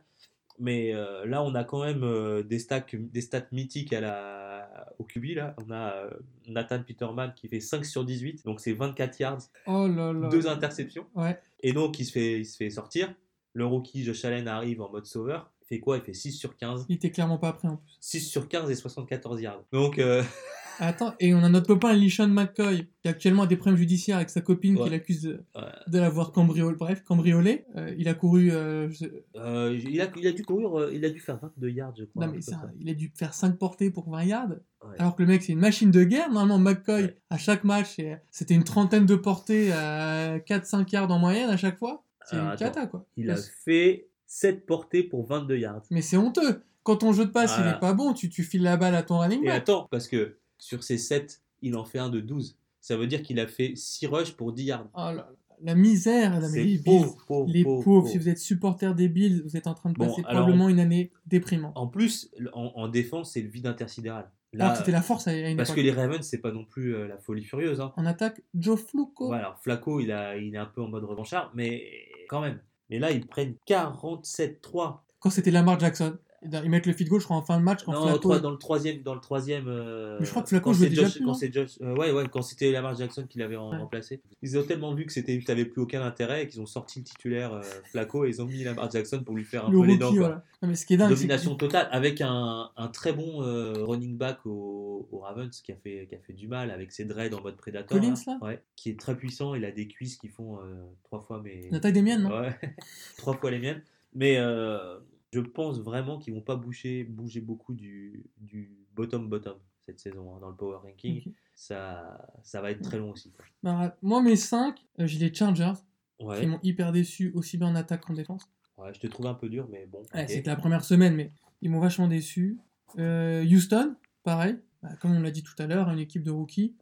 Mais là, on a quand même des, stats, des stats mythiques à la, au QB. Là. On a Nathan Peterman qui fait 5 sur 18, donc c'est 24 yards, Oh là là. deux interceptions. Ouais. Et donc, il se fait, il se fait sortir. Le rookie Josh Allen arrive en mode sauveur. Fait quoi? Il fait 6 sur 15. Il était clairement pas prêt en plus. 6 sur 15 et 74 yards. Donc, euh, Attends, et on a notre copain Lishon McCoy, qui actuellement a des problèmes judiciaires avec sa copine Ouais. qui l'accuse de, Ouais. de l'avoir cambriolé. Bref, cambriolé. Euh, il a couru. euh, je sais- euh, il, a, il a dû courir, euh, il a dû faire 22 yards, je crois. Non, mais comme il a dû faire 5 portées pour 20 yards. Ouais. Alors que le mec, c'est une machine de guerre. Normalement, McCoy, à chaque match, c'était une trentaine de portées à 4-5 yards en moyenne à chaque fois. C'est une cata, quoi. Il a fait 7 portées pour 22 yards. Mais c'est honteux. Quand ton jeu de passe, il Voilà. est pas bon, tu, tu files la balle à ton running Et back. attends, parce que sur ces 7, il en fait un de 12. Ça veut dire qu'il a fait 6 rushs pour 10 yards. Oh là là, la misère. C'est les pauvre, les pauvre, pauvres, pauvre. si vous êtes supporter des Bills, vous êtes en train de passer probablement une année déprimante. En plus, en, en défense, c'est le vide intersidéral. Là, que c'était la force à une parce que les Ravens, c'est pas non plus euh, la folie furieuse. Hein. En attaque, Joe Flacco. Voilà, alors Flacco, il, a, il est un peu en mode revanchard, mais quand même. Mais là, ils prennent 47-3. Quand c'était Lamar Jackson. Ils mettent le feed goal, je crois, en fin de match. Quand Non, dans le troisième, dans le troisième. euh, Mais je crois que quand jouait déjà plus, quand Josh- euh, ouais, ouais, quand c'était Lamar Jackson qui l'avait Ouais. remplacé. Ils ont tellement vu que c'était, t'avais plus aucun intérêt et qu'ils ont sorti le titulaire euh, Flacco et ils ont mis Lamar Jackson pour lui faire un le peu les dents. quoi. voilà. Non, mais ce qui est dingue, c'est Domination que- totale avec un, un très bon euh, running back au, au Ravens qui a, fait, qui a fait du mal avec ses dreads en mode prédateur. Collins, là ouais, qui est très puissant. Il a des cuisses qui font euh, trois fois mes. la taille des miennes, non Ouais, trois fois les miennes. Mais euh, je pense vraiment qu'ils vont pas bouger, bouger beaucoup du, du bottom-bottom cette saison hein, dans le power ranking. Ça, ça va être très long aussi. Bah, moi, mes 5, j'ai les Chargers, qui Ouais, m'ont hyper déçu, aussi bien en attaque qu'en défense. ouais, je te trouve un peu dur, mais bon. Ouais, ok. C'était la première semaine, mais ils m'ont vachement déçu. Euh, Houston, pareil, Bah, comme on l'a dit tout à l'heure, une équipe de rookies.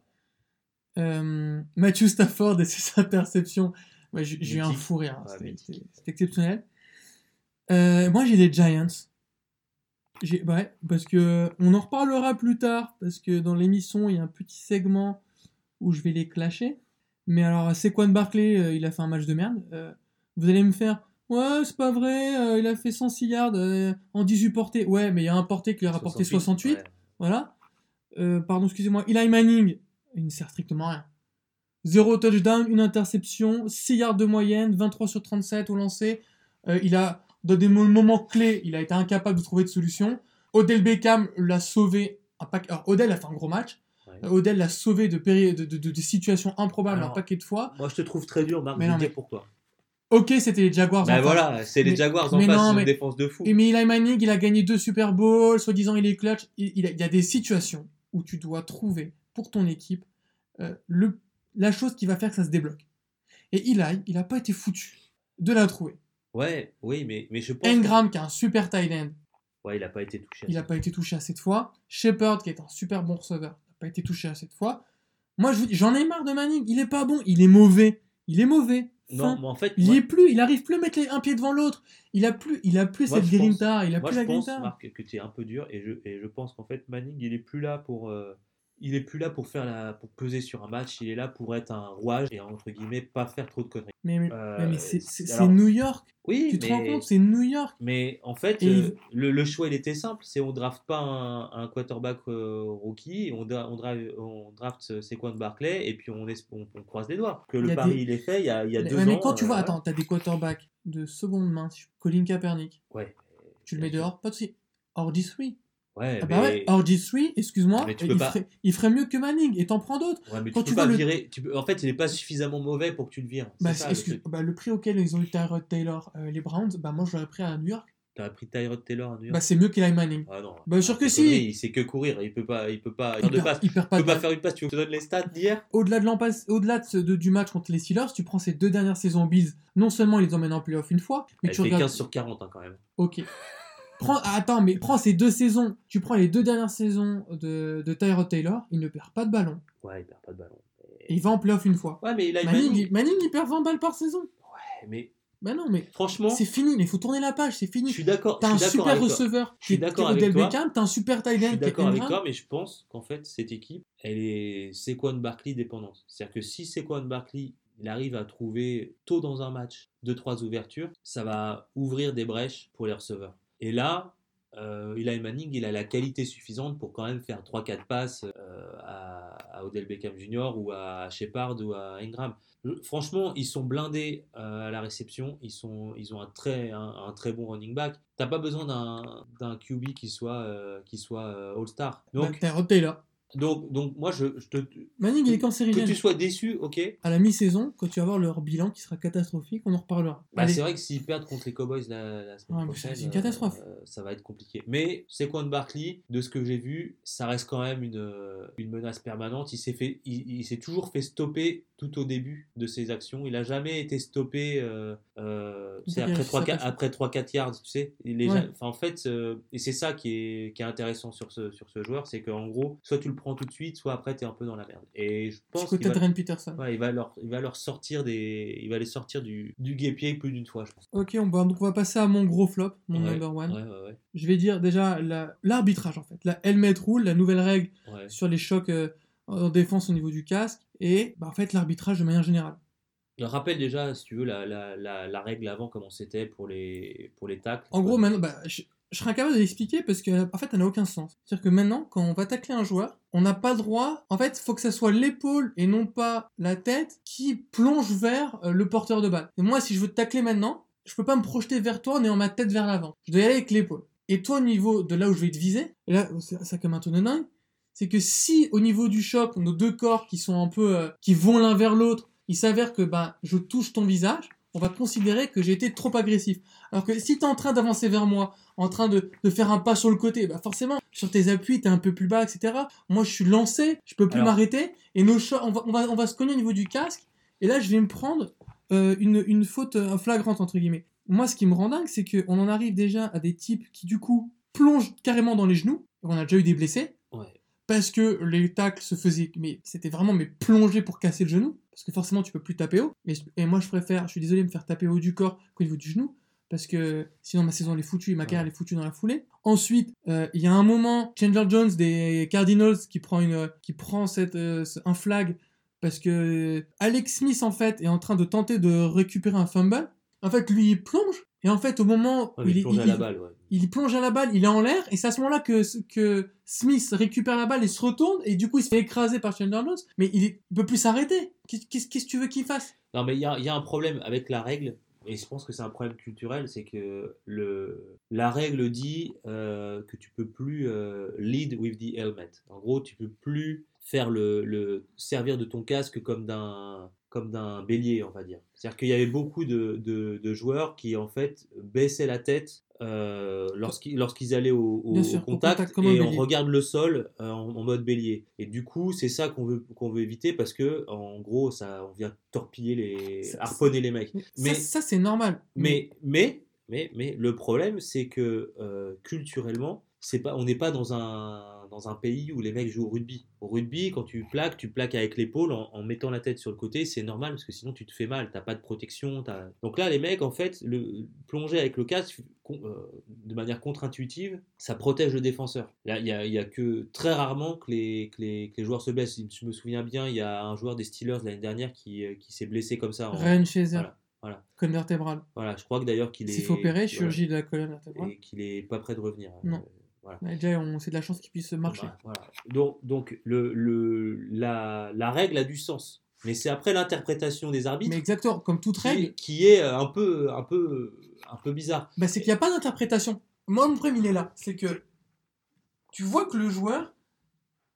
Euh, Matthew Stafford et ses interceptions, ouais, j'ai eu un fou rire, hein, Ouais, c'était exceptionnel. Euh, moi j'ai les Giants. J'ai- Ouais, parce que on en reparlera plus tard, parce que dans l'émission il y a un petit segment où je vais les clasher. Mais alors, Saquon Barkley, euh, il a fait un match de merde. Euh, vous allez me faire, ouais, c'est pas vrai, il a fait 106 yards en 18 portées. Ouais, mais il y a un porté qui lui a rapporté 68. ouais. Voilà. Pardon, excusez-moi. Eli Manning, il ne sert strictement à rien. Zéro touchdown, une interception, 6 yards de moyenne, 23 sur 37 au lancer. Euh, il a, dans des mo- moments clés, il a été incapable de trouver de solution. Odell Beckham l'a sauvé. Un paquet... Alors, Odell a fait un gros match. Ouais. Euh, Odell l'a sauvé de, péri- de, de- de- de situations improbables Alors, un paquet de fois. Moi, je te trouve très dur, Marc. Mais non, mais- pourquoi. Ok, c'était les Jaguars. Bah en face. voilà, c'est les Mais- Jaguars en face, une mais- défense de fou. Et mais Eli Manning, il a gagné deux Super Bowls, soi-disant il est clutch. Il, il a- il y a des situations où tu dois trouver pour ton équipe euh, le, la chose qui va faire que ça se débloque. Et Eli, il n'a pas été foutu de la trouver. Ouais, oui, mais, mais je pense. Engram, qui est un super tight end, Ouais, il a pas été touché. il n'a pas été touché assez de fois. Shepard, qui est un super bon receveur, n'a pas été touché assez de fois. Moi, je vous dis, j'en ai marre de Manning. Il est pas bon, il est mauvais. Il est mauvais. Non, mais en fait, Il moi, y est plus, il arrive plus à mettre les- un pied devant l'autre. Il a plus, il a plus Moi, cette pense- grinta, il a moi, plus je la pense, grinta. Marc, que tu es un peu dur et je, et je pense qu'en fait, Manning, il est plus là pour. euh, il est plus là pour faire la, pour peser sur un match, il est là pour être un rouage et entre guillemets pas faire trop de conneries. Mais, mais, Euh, mais- mais c'est New York. Oui, Tu te mais, rends compte, c'est New York. mais en fait, euh, il- le, le choix il était simple, c'est on draft pas un, un quarterback euh, rookie, on, dra- on, dra- on draft Saquon Barclay et puis on, es- on, on croise les doigts. Que le pari des- il est fait il y a, il y a mais, deux ouais, ans. mais quand tu vois, attends, t'as des quarterbacks de seconde main, Colin Kaepernick, Ouais. tu le mets dehors, pas de souci. RG3. Ouais, Ah bah mais, ouais, RG3, excuse-moi, tu il, pas- ferait, il ferait mieux que Manning, et t'en prends d'autres. ouais, mais quand tu tu peux pas vois le- virer. Tu peux, en fait, il est pas suffisamment mauvais pour que tu le vires. Bah, ça, le bah, le prix auquel ils ont eu Tyrod Taylor, euh, les Browns, bah moi je l'aurais pris à New York. T'as pris Tyrod Taylor à New York? Bah c'est mieux qu'Eli Manning. Ah non. Bah, sûr que si. Il sait que courir, il peut pas, il peut pas faire Il de perd, passe. il perd Il pas peut de pas faire une passe. Tu veux que je te donne les stats d'hier? Au-delà de, au-delà de- du match contre les Steelers, tu prends ces deux dernières saisons Bills, non seulement ils les emmènent en playoff une fois, mais Il tu fait regardes. 15 sur 40 hein, quand même. Ok. Prends, attends, mais prends ces deux saisons. Tu prends les deux dernières saisons de, de Tyrod Taylor, il ne perd pas de ballon. Ouais, il perd pas de ballon. Et il va en playoff une fois. Ouais, mais il a Manning, Manning. il- Manning, il perd 20 balles par saison. Ouais, mais Bah non, mais franchement, c'est fini. Mais il faut tourner la page, c'est je fini. suis d'accord. T'as je un super receveur Je suis qui est d'accord avec toi. Beckham, t'as un super tight Je suis d'accord avec toi, mais je pense qu'en fait, cette équipe, elle est Saquon Barkley dépendante. C'est-à-dire que si Saquon Barkley il arrive à trouver tôt dans un match deux trois ouvertures, ça va ouvrir des brèches pour les receveurs. Et là, euh, Eli Manning, il a la qualité suffisante pour quand même faire 3-4 passes euh, à, Odell Beckham Jr. ou à Shepard ou à Ingram. Franchement, ils sont blindés euh, à la réception. Ils, sont, ils ont un très, un, très bon running back. T'as pas besoin d'un QB qui soit, euh, qui soit All-Star. Donc, Taylor. Donc, donc moi, je, te. Manning, il est cancérigène. Que tu sois déçu, ok. À la mi-saison, quand tu vas voir leur bilan qui sera catastrophique, on en reparlera. Bah, c'est vrai que s'ils perdent contre les Cowboys la, semaine prochaine, c'est une catastrophe. Euh, ça va être compliqué. Mais Saquon Barkley, de ce que j'ai vu, ça reste quand même une, une menace permanente. Il s'est fait, il, s'est toujours fait stopper tout au début de ses actions. Il n'a jamais été stoppé euh, euh, après 3-4 yards, tu sais. Les, en fait, et c'est ça qui est, qui est intéressant sur ce, sur ce joueur, c'est qu'en gros, soit tu le prends tout de suite, soit après tu es un peu dans la merde. Et je pense qu'il va, Peterson. il va leur, il va leur sortir des, il va les sortir du, du guépier plus d'une fois, je pense. Ok, on va, donc on va passer à mon gros flop, mon number one. je vais dire déjà l'arbitrage en fait, la helmet rule, la nouvelle règle sur les chocs euh, en défense au niveau du casque, et bah, en fait l'arbitrage de manière générale. Je rappelle déjà, si tu veux, la, la, la, règle avant, comment c'était pour les, pour les tacles. En gros, maintenant, bah, je serais incapable de l'expliquer parce que en fait, ça n'a aucun sens. C'est-à-dire que maintenant, quand on va tacler un joueur, on n'a pas le droit. En fait, il faut que ça soit l'épaule et non pas la tête qui plonge vers euh, le porteur de balle. Et moi, si je veux te tacler maintenant, je peux pas me projeter vers toi en ayant ma tête vers l'avant. Je dois y aller avec l'épaule. Et toi, au niveau de là où je vais te viser, et là, ça comme un tonneau dingue, c'est que si au niveau du choc, nos deux corps qui sont un peu, euh, qui vont l'un vers l'autre, il s'avère que bah, je touche ton visage, on va considérer que j'ai été trop agressif. Alors que si tu es en train d'avancer vers moi, en train de, faire un pas sur le côté, bah forcément, sur tes appuis, tu es un peu plus bas, etc. Moi, je suis lancé, je peux plus m'arrêter, et nos on va, on, va, on va se cogner au niveau du casque, et là, je vais me prendre euh, une, une faute euh, flagrante, entre guillemets. Moi, ce qui me rend dingue, c'est qu'on en arrive déjà à des types qui, du coup, plongent carrément dans les genoux. On a déjà eu des blessés. Parce que les tacles se faisaient, mais c'était vraiment mais plonger pour casser le genou parce que forcément tu peux plus taper haut. Et, moi je préfère, je suis désolé, me faire taper haut du corps qu'au niveau du genou, parce que sinon ma saison elle est foutue et ma carrière elle est foutue dans la foulée. Ensuite, euh, il y a un moment, Chandler Jones des Cardinals qui prend une, qui prend cette, euh, un flag parce que Alex Smith en fait est en train de tenter de récupérer un fumble. En fait, lui il plonge et en fait, au moment où il, plonge à la balle, il plonge à la balle, il est en l'air, et c'est à ce moment-là que, que Smith récupère la balle et se retourne, et du coup, il se fait écraser par Chandler Jones, mais il, ne peut plus s'arrêter. Qu'est-ce que tu veux qu'il fasse? Non, mais il y a, y a, un problème avec la règle, et je pense que c'est un problème culturel, c'est que le, la règle dit euh, que tu peux plus euh, lead with the helmet. En gros, tu peux plus faire le, le servir de ton casque comme d'un comme d'un bélier, on va dire. C'est-à-dire qu'il y avait beaucoup de, de, joueurs qui, en fait, baissaient la tête euh, lorsqu'ils allaient au, contact, et on regarde le sol euh, en, mode bélier. Et du coup, c'est ça qu'on veut, qu'on veut éviter parce que, en gros, ça, on vient torpiller les, harponner les mecs. Mais ça, c'est normal. Mais, mais, mais, mais, le problème, c'est que euh, culturellement, c'est pas, on n'est pas dans un, dans un pays où les mecs jouent au rugby. Au rugby, quand tu plaques, tu plaques avec l'épaule en, mettant la tête sur le côté, c'est normal parce que sinon tu te fais mal, t'as pas de protection. Donc là, les mecs, en fait, le, plonger avec le casque euh, de manière contre-intuitive, ça protège le défenseur. Là, il y a, que très rarement que les, que les, joueurs se blessent. Je me souviens bien, il y a un joueur des Steelers l'année dernière qui, euh, qui s'est blessé comme ça. En, Ryan Chaser. Voilà. Colonne vertébrale. Voilà, je crois que d'ailleurs qu'il est. S'il faut opérer, chirurgie de la colonne vertébrale. Et qu'il est pas prêt de revenir. Non. Déjà, c'est de la chance qu'il puisse marcher. Bah, donc, donc le, le, la, la, règle a du sens. Mais c'est après l'interprétation des arbitres. Mais exactement, comme toute règle. Qui est un peu, un peu, un peu bizarre. Bah, c'est qu'il n'y a pas d'interprétation. Moi, mon problème, il est là. C'est que tu vois que le joueur,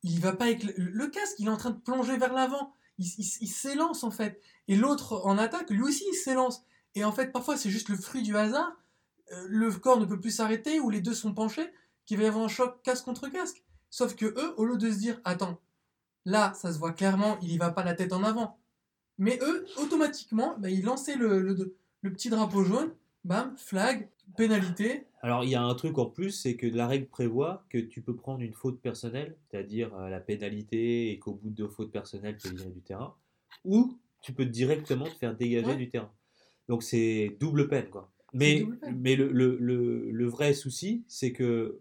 il va pas avec le, casque, il est en train de plonger vers l'avant. Il, il s'élance, en fait. Et l'autre en attaque, lui aussi, il s'élance. Et en fait, parfois, c'est juste le fruit du hasard. Euh, le corps ne peut plus s'arrêter ou les deux sont penchés qu'il va y avoir un choc casque contre casque. Sauf que eux, au lieu de se dire, attends, là, ça se voit clairement, il y va pas la tête en avant. Mais eux, automatiquement, bah, ils lançaient le, le, petit drapeau jaune, bam, flag, pénalité. Alors il y a un truc en plus, c'est que la règle prévoit que tu peux prendre une faute personnelle, c'est-à-dire euh, la pénalité, et qu'au bout de deux fautes personnelles, tu es viré du terrain, ou tu peux directement te faire dégager du terrain. Donc c'est double peine, quoi. Mais, mais le, le, le, vrai souci, c'est que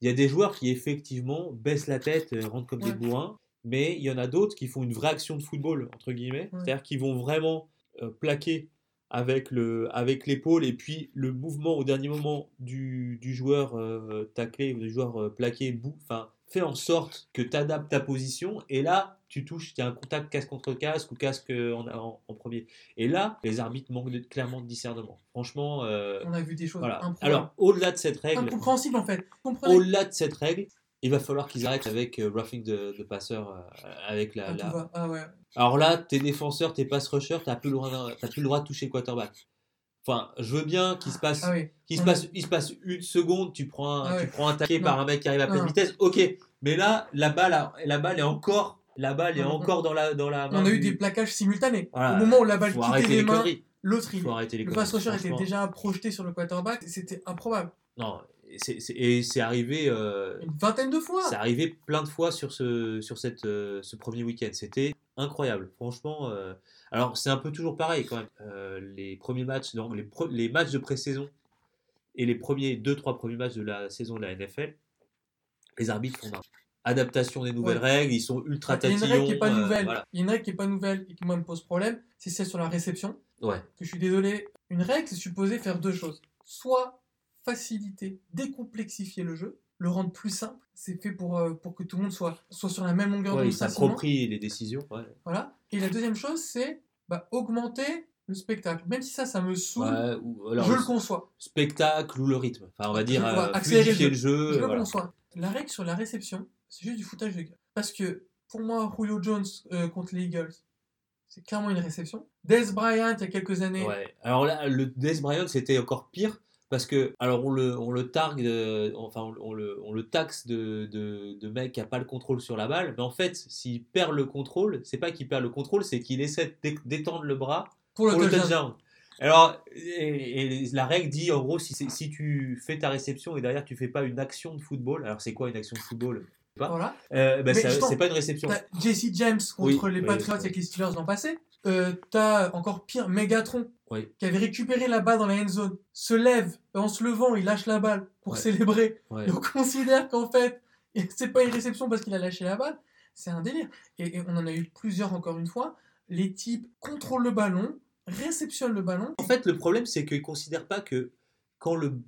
il y a des joueurs qui effectivement baissent la tête, rentrent comme des bourrins, mais il y en a d'autres qui font une vraie action de football, entre guillemets, c'est-à-dire qui vont vraiment euh, plaquer avec le avec l'épaule et puis le mouvement au dernier moment du, du joueur euh, taclé ou du joueur euh, plaqué bout enfin fait en sorte que tu adaptes ta position et là tu touches il y a un contact casque contre casque ou casque en, en, en premier et là les arbitres manquent de, clairement de discernement franchement euh, On a vu des choses voilà alors au-delà de cette règle incompréhensibles en fait. Au-delà de cette règle il va falloir qu'ils arrêtent avec euh, roughing de, de passeur euh, avec la, Ah, la-. Ah ouais. alors là, tes défenseurs, tes pass rushers, t'as plus, le droit t'as plus le droit de toucher le quarterback. Enfin, je veux bien qu'il se passe, Ah oui. qu'il se passe, il se passe une seconde, tu prends un, tu prends un taquet Non. par un mec qui arrive à pleine vitesse, ok. Mais là, la balle, a- la balle est encore, la balle est Non, encore dans la, dans la main. On a eu des plaquages simultanés. Voilà. Au moment où la balle quittait les les mains, l'autre Le pass rusher était déjà projeté sur le quarterback, c'était improbable. Non, et c'est- arrivé. euh, Une vingtaine de fois. C'est arrivé plein de fois sur ce, sur cette, euh, ce premier week-end. C'était incroyable. Franchement, euh, alors c'est un peu toujours pareil quand même. Les premiers matchs, les, les matchs de pré-saison et les premiers deux, trois premiers matchs de la saison de la NFL, les arbitres font n'importe adaptation des nouvelles Ouais. règles, ils sont ultra Il y a une tatillons. règle qui est pas euh, nouvelle. voilà. Il y a une règle qui est pas nouvelle et qui moi me pose problème, c'est celle sur la réception. Ouais. Que je suis désolé. Une règle, c'est supposé faire deux choses. Soit faciliter, décomplexifier le jeu, le rendre plus simple. C'est fait pour, euh, pour que tout le monde soit, soit sur la même longueur Ouais, d'onde facilement. s'approprient les décisions. ouais. Voilà. Et la deuxième chose, c'est bah, augmenter le spectacle. Même si ça, ça me saoule, Ouais, ou alors je le conçois. spectacle ou le rythme. Enfin, on va dire euh, accélérer le le jeu. Je le voilà. conçois. La règle sur la réception, c'est juste du foutage de gueule. Parce que pour moi, Julio Jones euh, contre les Eagles, c'est clairement une réception. Des Bryant, il y a quelques années, Ouais. Alors là, le Des Bryant, c'était encore pire parce que, alors on le, on le targue, de- enfin on, on le, on le taxe de, de, de mec qui a pas le contrôle sur la balle, mais en fait, s'il perd le contrôle, c'est pas qu'il perd le contrôle, c'est qu'il essaie d'é- d'étendre le bras pour le pour le touchdown. Alors, et, et la règle dit en gros, si, si tu fais ta réception et derrière tu fais pas une action de football, alors c'est quoi une action de football? Pas. Voilà. euh, bah, C'est pas une réception. Jesse James Oui, contre les Patriots oui. avec les Steelers l'an passé. Euh, T'as encore pire, Megatron, qui avait récupéré la balle dans la end zone, se lève, et en se levant, il lâche la balle pour Ouais. célébrer. Ouais. Et on considère qu'en fait, c'est pas une réception parce qu'il a lâché la balle. C'est un délire. Et, et on en a eu plusieurs encore une fois. Les types contrôlent le ballon, réceptionnent le ballon. En fait, le problème, c'est qu'ils considèrent pas que quand le.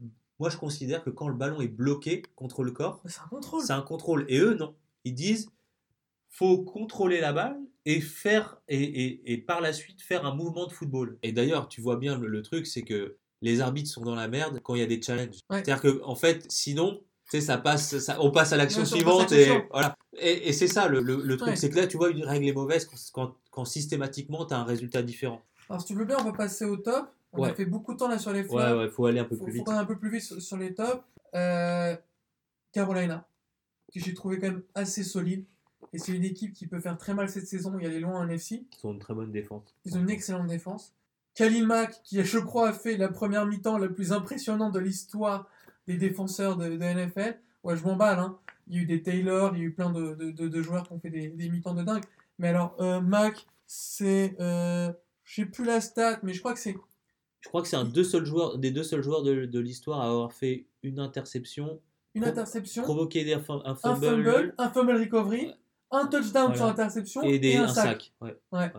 Moi, je considère que quand le ballon est bloqué contre le corps, C'est un contrôle. c'est un contrôle. Et eux, non. Ils disent faut contrôler la balle et faire et, et- et par la suite faire un mouvement de football. Et d'ailleurs, tu vois bien le, le truc, c'est que les arbitres sont dans la merde quand il y a des challenges. Ouais. C'est-à-dire que en fait, sinon, tu sais, ça passe, ça, on passe à l'action suivante et voilà. Et, et c'est ça le, le- le truc, Ouais. c'est que là, tu vois, une règle est mauvaise quand, quand, quand systématiquement, tu as un résultat différent. Alors, si tu veux bien, on va passer au top. On a Ouais. fait beaucoup de temps là sur les Ouais, flammes. ouais, faut aller un peu faut, plus faut vite. qu'on aille un peu plus vite sur, sur les tops. Euh, Carolina, que j'ai trouvé quand même assez solide. Et c'est une équipe qui peut faire très mal cette saison. Il y a les loin en NFC. Ils ont une très bonne défense. Ils ont une excellente défense. Khalil Mack, qui je crois a fait la première mi-temps la plus impressionnante de l'histoire des défenseurs de, de NFL. Ouais, je m'emballe. Hein. Il y a eu des Taylor, il y a eu plein de, de- de- de joueurs qui ont fait des, des mi-temps de dingue. Mais alors, euh, Mack, c'est. Euh, je sais plus la stat, mais je crois que c'est. Je crois que c'est un deux seuls joueurs, des deux seuls joueurs de, de l'histoire à avoir fait une interception, Une interception, provoqué des- un un fumble, fumble, un fumble recovery, Ouais. un touchdown Voilà. sur interception et, un, un sac. sac. Ouais.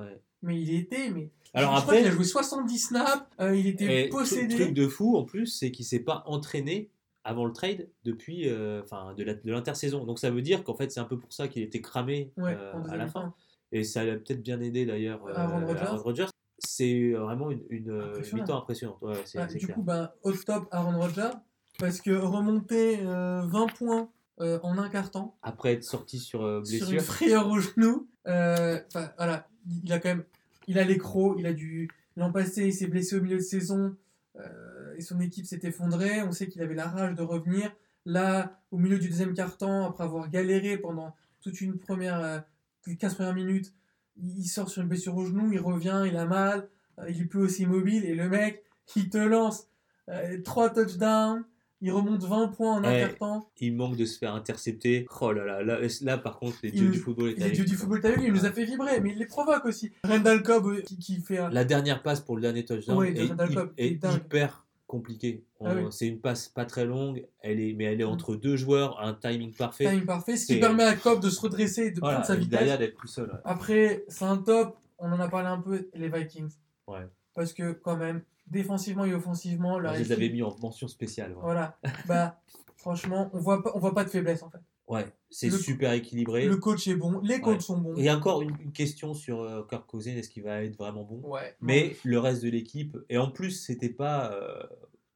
Mais il était. Mais... Alors je crois après, qu'il a joué 70 snaps, euh, il était possédé. truc de fou en plus, c'est qu'il s'est pas entraîné avant le trade depuis, euh, enfin, de l'intersaison. Donc ça veut dire qu'en fait, c'est un peu pour ça qu'il était cramé euh, à la fin. Et ça l'a peut-être bien aidé d'ailleurs Aaron Rodgers. C'est vraiment une, une, euh, mi-temps impressionnante. Ouais, Bah, du clair. coup, ben, au top, Aaron Rodgers, parce que remonter euh, 20 points euh, en un quart temps, Après être sorti sur euh, sur une blessure, frayeur au genou, euh, voilà, il a quand même, il a l'écro, il a du, l'an passé, il s'est blessé au milieu de saison, et son équipe s'est effondrée, on sait qu'il avait la rage de revenir, là, au milieu du deuxième quart temps, après avoir galéré pendant toute une première, euh, les 15 premières minutes, il sort sur une blessure au genou, il revient, il a mal, euh, il est plus aussi mobile, et le mec, il te lance euh, trois touchdowns, il remonte 20 points en un Ouais. quart temps, il manque de se faire intercepter. Oh là là, là, là, par contre, les Il dieux du football étaient Les dieux du football, t'as vu, il nous a fait vibrer, mais il les provoque aussi. Randall Cobb euh, qui, qui fait un. La dernière passe pour le dernier touchdown Ouais, hy- Cobb, dingue. hyper compliquée. Ah oui. C'est une passe pas très longue, elle est, mais elle est Mm. entre deux joueurs, un timing parfait. timing parfait, ce qui permet à Cobb de se redresser et de Voilà, prendre sa vitesse. d'être tout seul. ouais. Après, c'est un top, on en a parlé un peu, les Vikings. Ouais. parce que quand même, défensivement et offensivement, leur Je les équipe- avais mis en mention spéciale. ouais. Voilà. bah, franchement, on voit pas, on voit pas de faiblesse en fait. Ouais, c'est super équilibré. Le coach est bon, les coachs Ouais. sont bons. Et encore une, une question sur euh, Kirk Cousins, est-ce qu'il va être vraiment bon? Ouais. Mais le reste de l'équipe, et en plus, c'était pas. euh,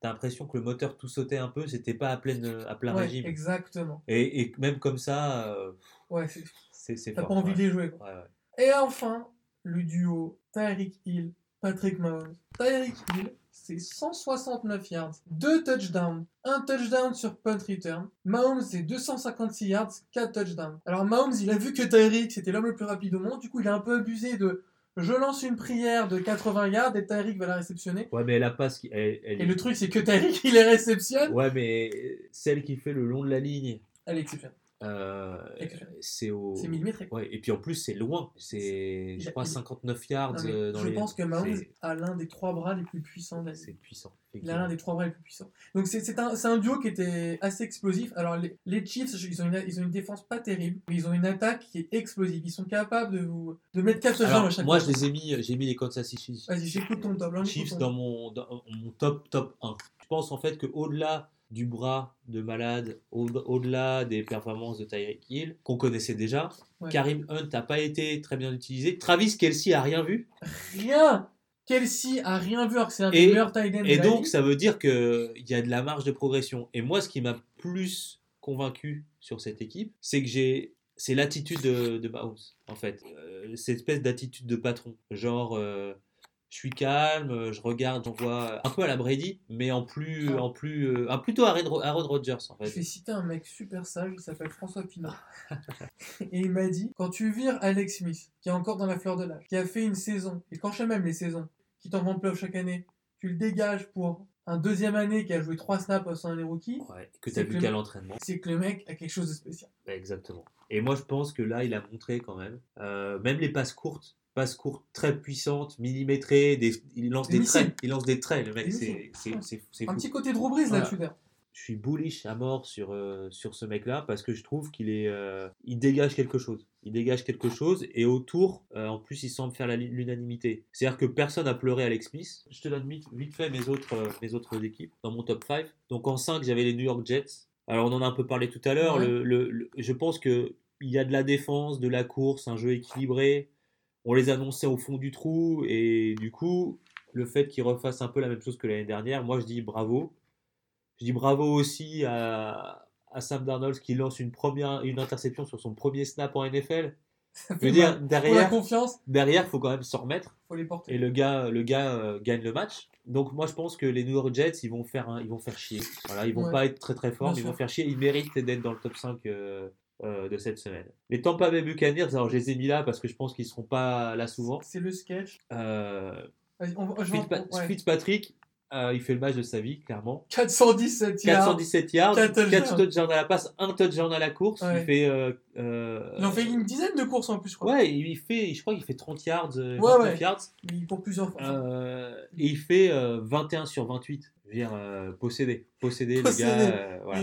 T'as l'impression que le moteur tout sautait un peu, c'était pas à, pleine, à plein Ouais, régime. exactement. Et, et même comme ça, euh, Ouais, c'est- t'as pas envie ouais. de les jouer. quoi. Ouais, ouais. Et enfin, le duo Tyreek Hill, Patrick Mahomes. Tyreek Hill, c'est 169 yards, 2 touchdowns, 1 touchdown sur punt return. Mahomes, c'est 256 yards, 4 touchdowns. Alors Mahomes, il a vu que Tyreek, c'était l'homme le plus rapide au monde, du coup, il a un peu abusé de je lance une prière de 80 yards et Tyreek va la réceptionner. Ouais, mais elle a pas ce qui. elle- elle- Et le truc, c'est que Tyreek, il les réceptionne. Ouais, mais celle qui fait le long de la ligne, Elle est exceptionnelle. Euh, c'est au. C'est millimétré. Ouais, et puis en plus, c'est loin. C'est, je crois, il- 59 yards Non, euh, dans je les. pense que Mahomes a l'un des trois bras les plus puissants de la C'est puissant. Il a l'un des trois bras les plus puissants. Donc c'est un, un duo qui était assez explosif. Alors les, les Chiefs, ils ont, une, ils ont une défense pas terrible, mais ils ont une attaque qui est explosive. Ils sont capables de, vous, de mettre 4 touchdowns Alors, à chaque moi, fois. je les ai mis, j'ai mis les Kansas City Vas-y, j'écoute ton top. Là, écoute Chiefs ton dans mon, dans mon top, top 1. Je pense en fait qu'au-delà du bras de malade, au- au-delà des performances de Tyreek Hill, qu'on connaissait déjà, Ouais. Karim Hunt n'a pas été très bien utilisé. Travis Kelsey a rien vu. Rien Kelsey a rien vu alors que c'est un Et- des meilleurs tight Et donc, ça veut dire qu'il y a de la marge de progression. Et moi, ce qui m'a plus convaincu sur cette équipe, c'est que j'ai. C'est l'attitude de, de Mahomes, en fait. Euh, cette espèce d'attitude de patron. Genre, euh, je suis calme, je regarde, j'en vois un peu à la Brady, mais en plus. Ah. En plus euh, plutôt Aaron, Aaron Rodgers, en Je vais fait. citer un mec super sage, il s'appelle François Pinot. et il m'a dit quand tu vires Alex Smith, qui est encore dans la fleur de l'âge, qui a fait une saison, et quand je sais même les saisons, qui t'envoie en playoff chaque année, tu le dégages pour un deuxième année qui a joué trois snaps sans un rookie, Ouais, que tu as vu qu'à l'entraînement. c'est que le mec a quelque chose de spécial. Ouais, Exactement. Et moi, je pense que là, il a montré quand même, euh, même les passes courtes, passes courtes très puissantes, millimétrées, des, il lance Des des traits, il lance des traits, le mec, c'est c'est Un fou. petit côté Drew Brees Voilà. là-dessus. Je suis bullish à mort sur, euh, sur ce mec-là parce que je trouve qu'il est, euh, il dégage quelque chose. Il dégage quelque chose et autour, euh, en plus, il semble faire l'unanimité. C'est-à-dire que personne n'a pleuré Alex Smith. Je te donne vite, vite fait mes autres, euh, mes autres équipes dans mon top 5. Donc en 5, j'avais les New York Jets. Alors on en a un peu parlé tout à l'heure. Ouais. Le- le- le- je pense que il y a de la défense, de la course, un jeu équilibré. On les annonçait au fond du trou et du coup, le fait qu'ils refassent un peu la même chose que l'année dernière, moi je dis bravo. Je dis bravo aussi à, à Sam Darnold qui lance une première une interception sur son premier snap en NFL. Ça Je fait veux dire, mal. Pour la derrière, confiance, derrière, faut quand même s'en remettre. faut les porter. Et le gars, le gars euh, gagne le match. Donc moi, je pense que les New York Jets, ils vont faire, un- ils vont faire chier. Voilà, ils vont Ouais. pas être très très forts, mais ils vont faire chier. Ils méritent d'être dans le top 5 euh, euh, de cette semaine. Les Tampa Bay Buccaneers, alors je les ai mis là parce que je pense qu'ils seront pas là souvent. C'est le sketch. On en- Fitzpa- ouais. Fitzpatrick, euh, il fait le match de sa vie, clairement. 417 yards. 417 yards, Quatre 4 touchdowns. à la passe, 1 touchdown à la course. Ouais. Il fait. euh, euh, Il en fait une dizaine de courses en plus, je crois. Ouais, il fait, je crois qu'il fait 30 yards, euh, Ouais, 29 ouais. yards. Mais pour plusieurs fois. Et il fait euh, 21 sur 28. Je veux dire, possédé. Possédé, Possédé. le gars. voilà.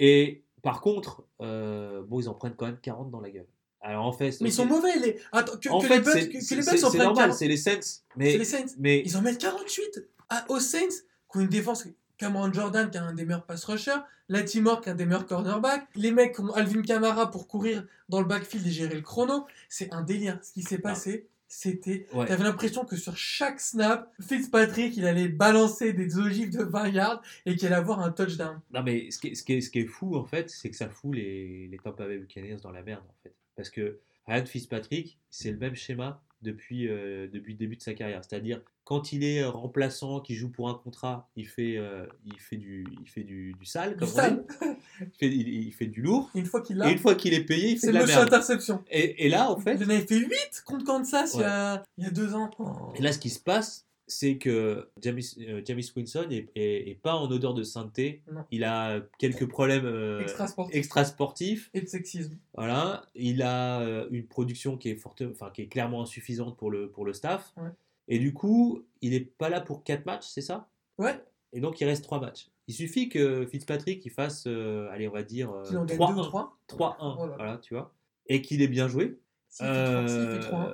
Et par contre, bon, ils en prennent quand même 40 dans la gueule. Alors en fait, Mais ils sont mauvais, les. Attends, que, en que fait, les Bucks, que, que les Bucks en prennent normal, 40. c'est les Saints. Mais, les Saints. mais Ils en mettent 48 à, aux Saints, qui ont une défense. Cameron Jordan, qui est un des meilleurs pass rushers. Latimore, qui est un des meilleurs cornerbacks. Les mecs comme Alvin Kamara pour courir dans le backfield et gérer le chrono. C'est un délire. Ce qui s'est passé, c'était. ouais. T'avais l'impression que sur chaque snap, Fitzpatrick, il allait balancer des ogives de 20 yards et qu'il allait avoir un touchdown. Non, mais ce qui, est, ce, qui est, ce qui est fou, en fait, c'est que ça fout les, les Tampa Bay Buccaneers dans la merde, en fait. Parce que Ryan Fitzpatrick, c'est le même schéma depuis, euh, depuis le début de sa carrière. C'est-à-dire, quand il est remplaçant, qui joue pour un contrat, il fait, euh, il fait, du, il fait du, du sale, comme Du on sale. dit. Il fait, il, il fait du lourd. Et une fois qu'il Et l'a, une fois qu'il est payé, il fait c'est de la merde. interception. Et, et là, en fait, Il en avait fait 8 contre Kansas il, y a, il y a deux ans. Oh. Et là, ce qui se passe, c'est que James, euh, James Winston est, est- est pas en odeur de sainteté. Non. Il a quelques problèmes euh, Extra sportif extra-sportifs. et de sexisme. Voilà. Il a euh, une production qui est, forte, enfin, qui est clairement insuffisante pour le, pour le staff. Ouais. Et du coup, il n'est pas là pour 4 matchs, c'est ça? Ouais, Et donc, il reste 3 matchs. Il suffit que Fitzpatrick il fasse, euh, allez, on va dire euh, qu'il en gagne 2 ou 3-1. 3. 3-1, Oh là là. voilà, tu vois. Et qu'il ait bien joué. S'il fait 3, s'il fait Euh, 3,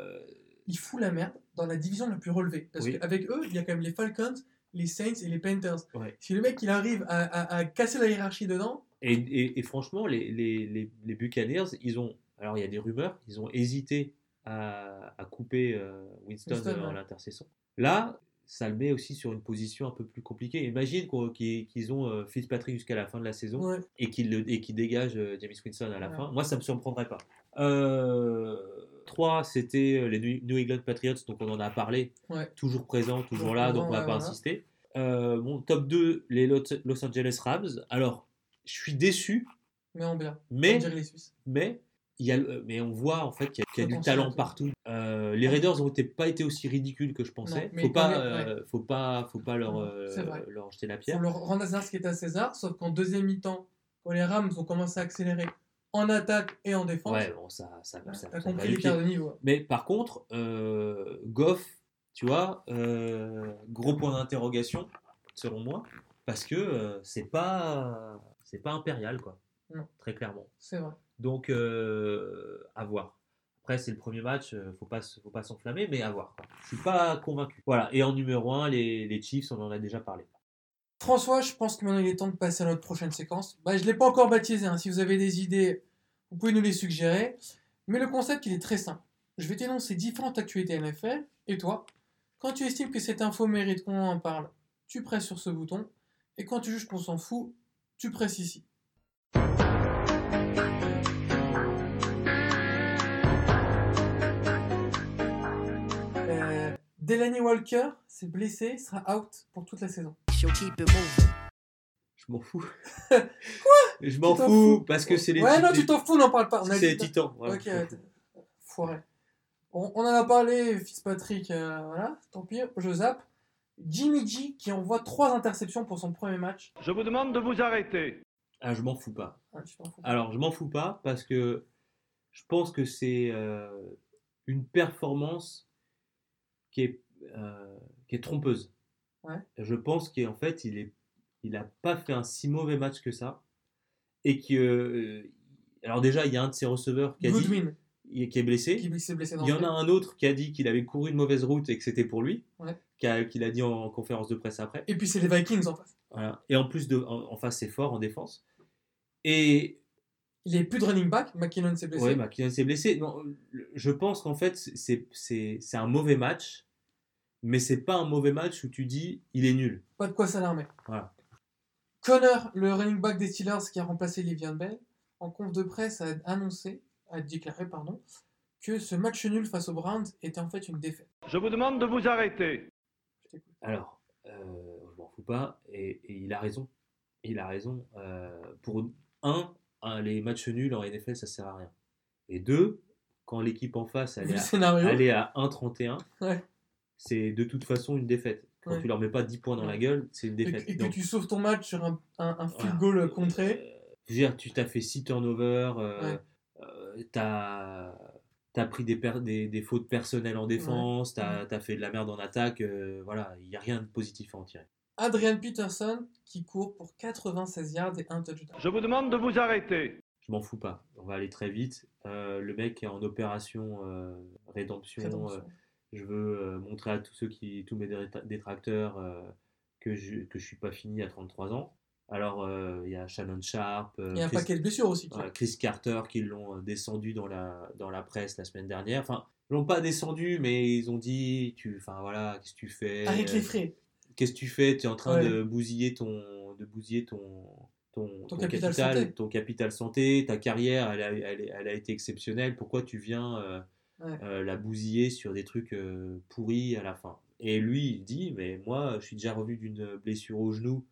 il fout la merde. Dans la division la plus relevée. Parce Oui. qu'avec eux, il y a quand même les Falcons, les Saints et les Panthers. Ouais. Si le mec il arrive à, à- à casser la hiérarchie dedans, Et, et- et franchement, les, les, les, les Buccaneers, ils ont. Alors, il y a des rumeurs, ils ont hésité à, à couper euh, Winston, Winston, euh, en ouais. intercession. Là, ça le met aussi sur une position un peu plus compliquée. Imagine qu'ils ont euh, Fitzpatrick jusqu'à la fin de la saison ouais, et qu'ils qu'ils dégagent James Winston à la Ouais. fin. Moi, ça me surprendrait pas. Euh, 3, c'était euh, les New England Patriots, donc on en a parlé. Ouais. Toujours présent, toujours là, donc on va pas voilà. insister. Euh, bon, top 2, les Los Angeles Rams. Alors, je suis déçu, mais en bien. mais On dirait les Suisses. mais il y a, le- mais on voit en fait qu'il y a, qu'il y a du talent tout. partout. Euh, les Raiders ont été, pas été aussi ridicules que je pensais. Non, mais faut pas, euh, faut pas, faut pas leur, euh, jeter la pierre. faut leur rendre à César ce qui est à César, sauf qu'en deuxième mi-temps, quand les Rams ont commencé à accélérer en attaque et en défense, Ouais, bon, ça, ça, ça, va compris l'écart pied. de niveau. Mais par contre, euh, Goff, tu vois, euh, gros point d'interrogation selon moi, parce que euh, c'est pas, c'est pas impérial quoi, Non. très clairement. C'est vrai. Donc à voir. Après c'est le premier match, faut pas, faut pas s'enflammer, mais à voir. quoi. Je suis pas convaincu. Voilà. Et en numéro 1, les, les Chiefs, on en a déjà parlé. François, je pense que maintenant il est temps de passer à notre prochaine séquence. Bah, je ne l'ai pas encore baptisé, hein. si vous avez des idées, vous pouvez nous les suggérer. Mais le concept, il est très simple. Je vais t'énoncer différentes actualités NFL, et toi, quand tu estimes que cette info mérite qu'on en parle, tu presses sur ce bouton, et quand tu juges qu'on s'en fout, tu presses ici. Euh, Walker s'est blessé, sera out pour toute la saison. She'll keep it moving. Je m'en fous. Quoi? Je m'en fous fous? parce que c'est les, Ouais, non, tu t'en fous, on n'en parle pas. C'est les Titans. Ok, foiré. On, on en a parlé, Fitzpatrick, euh, voilà, tant pis, je zappe. Jimmy G qui envoie trois interceptions pour son premier match. Je vous demande de vous arrêter. Ah, je m'en fous pas. Ah. Alors, je m'en fous pas parce que je pense que c'est euh, une performance qui est, euh, qui est trompeuse. Ouais. Je pense qu'en fait, il est, il a pas fait un si mauvais match que ça. Et que. euh, alors, déjà, il y a un de ses receveurs qui, a dit, Goodwin qui est blessé. qui s'est blessé dans Il y en a un autre qui a dit qu'il avait couru une mauvaise route et que c'était pour lui. Ouais. A- Qu'il a dit en conférence de presse après. Et puis c'est les Vikings en face. Voilà. Et en plus, de, en, en face, c'est fort en défense. Et Il n'y a plus de running back, McKinnon s'est blessé. Ouais, McKinnon s'est blessé. Non, je pense qu'en fait, c'est un mauvais match, mais c'est pas un mauvais match où tu dis il est nul. Pas de quoi s'alarmer. Voilà. Connor, le running back des Steelers qui a remplacé Livian Bell, en conf de presse a annoncé, a déclaré pardon, que ce match nul face aux Browns était en fait une défaite. Je vous demande de vous arrêter. Alors, euh, je m'en fous pas, et, et il a raison. Il a raison. Euh, pour un, un, les matchs nuls en NFL, ça sert à rien. Et deux, quand l'équipe en face elle est le à, elle est à 1,31, Ouais. C'est de toute façon une défaite. Quand Ouais. tu leur mets pas 10 points dans la gueule, c'est une et, défaite. et que Donc, tu sauves ton match sur un, un, un field Voilà. goal contré, Euh, je veux dire, tu t'as fait 6 turnovers, euh, Ouais. euh, t'as as pris des, per- des, des fautes personnelles en défense, t'as as fait de la merde en attaque, euh, voilà, il n'y a rien de positif à en tirer. Adrian Peterson qui court pour 96 yards et un touchdown. Je vous demande de vous arrêter. Je m'en fous pas, on va aller très vite. Euh, le mec est en opération euh, rédemption. Rédemption. euh, je veux euh, montrer à tous ceux qui, tous mes détra- détracteurs, euh, que je que je suis pas fini à 33 ans. Alors, euh, il y a Shannon Sharp, Il y a un Chris- paquet de blessures aussi. Chris Carter qui l'ont descendu dans la, dans la presse la semaine dernière. Enfin, ils l'ont pas descendu, mais ils ont dit, tu, enfin voilà, qu'est-ce que tu fais? Arrête les frais. Qu'est-ce que tu fais? Tu es en train Ouais. de bousiller ton, de bousiller ton, ton, Ton capital capital, santé. ton capital santé, ta carrière, elle a, elle, elle a été exceptionnelle. Pourquoi tu viens euh, Ouais. euh, la bousiller sur des trucs euh, pourris à la fin Et lui, il dit, mais moi, je suis déjà revenu d'une blessure au genou